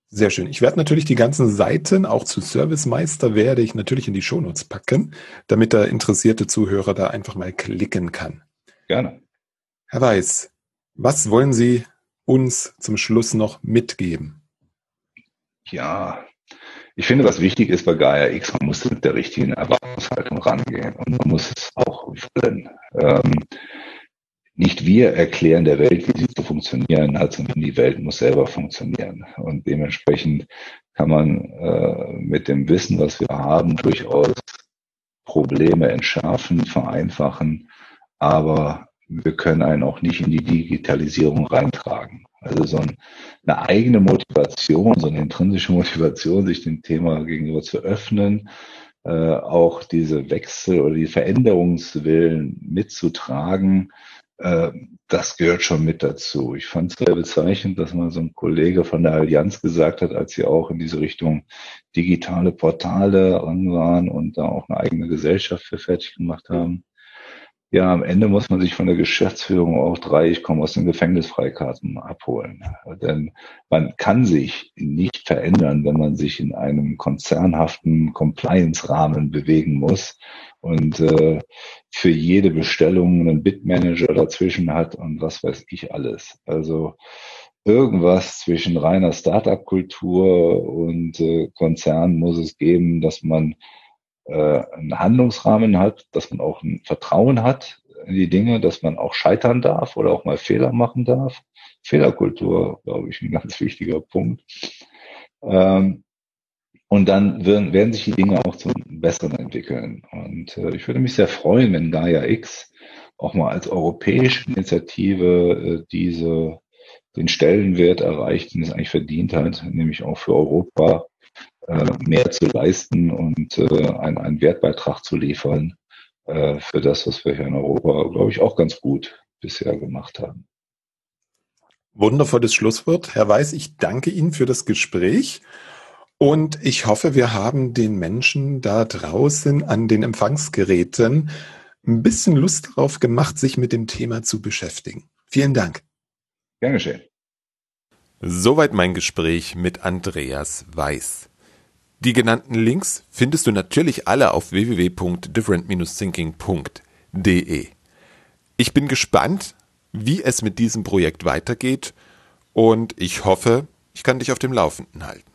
Sehr schön. Ich werde natürlich die ganzen Seiten, auch zu Servicemeister, werde ich natürlich in die Shownotes packen, damit der interessierte Zuhörer da einfach mal klicken kann. Gerne. Herr Weiß, was wollen Sie uns zum Schluss noch mitgeben? Ja, ich finde, was wichtig ist bei Gaia X, man muss mit der richtigen Erwartungshaltung rangehen und man muss es auch wollen. Ähm, nicht wir erklären der Welt, wie sie zu funktionieren hat, sondern die Welt muss selber funktionieren. Und dementsprechend kann man äh, mit dem Wissen, was wir haben, durchaus Probleme entschärfen, vereinfachen, aber wir können einen auch nicht in die Digitalisierung reintragen. Also so eine eigene Motivation, so eine intrinsische Motivation, sich dem Thema gegenüber zu öffnen, äh, auch diese Wechsel oder die Veränderungswillen mitzutragen, äh, das gehört schon mit dazu. Ich fand es sehr bezeichnend, dass mal so ein Kollege von der Allianz gesagt hat, als sie auch in diese Richtung digitale Portale ran waren und da auch eine eigene Gesellschaft für fertig gemacht haben ja, am Ende muss man sich von der Geschäftsführung auch drei, ich komme aus den Gefängnisfreikarten abholen. Denn man kann sich nicht verändern, wenn man sich in einem konzernhaften Compliance-Rahmen bewegen muss und äh, für jede Bestellung einen Bitmanager dazwischen hat und was weiß ich alles. Also irgendwas zwischen reiner Startup-Kultur und äh, Konzern muss es geben, dass man äh, einen Handlungsrahmen hat, dass man auch ein Vertrauen hat in die Dinge, dass man auch scheitern darf oder auch mal Fehler machen darf. Fehlerkultur, glaube ich, ein ganz wichtiger Punkt. Ähm, und dann werden, werden sich die Dinge auch zum Besseren entwickeln. Und äh, ich würde mich sehr freuen, wenn Gaia X auch mal als europäische Initiative äh, diese den Stellenwert erreicht, den es eigentlich verdient hat, nämlich auch für Europa mehr zu leisten und äh, einen, einen Wertbeitrag zu liefern äh, für das, was wir hier in Europa, glaube ich, auch ganz gut bisher gemacht haben. Wundervolles Schlusswort. Herr Weiß, ich danke Ihnen für das Gespräch. Und ich hoffe, wir haben den Menschen da draußen an den Empfangsgeräten ein bisschen Lust darauf gemacht, sich mit dem Thema zu beschäftigen. Vielen Dank. Gern geschehen. Soweit mein Gespräch mit Andreas Weiß. Die genannten Links findest du natürlich alle auf www.different-thinking.de. Ich bin gespannt, wie es mit diesem Projekt weitergeht und ich hoffe, ich kann dich auf dem Laufenden halten.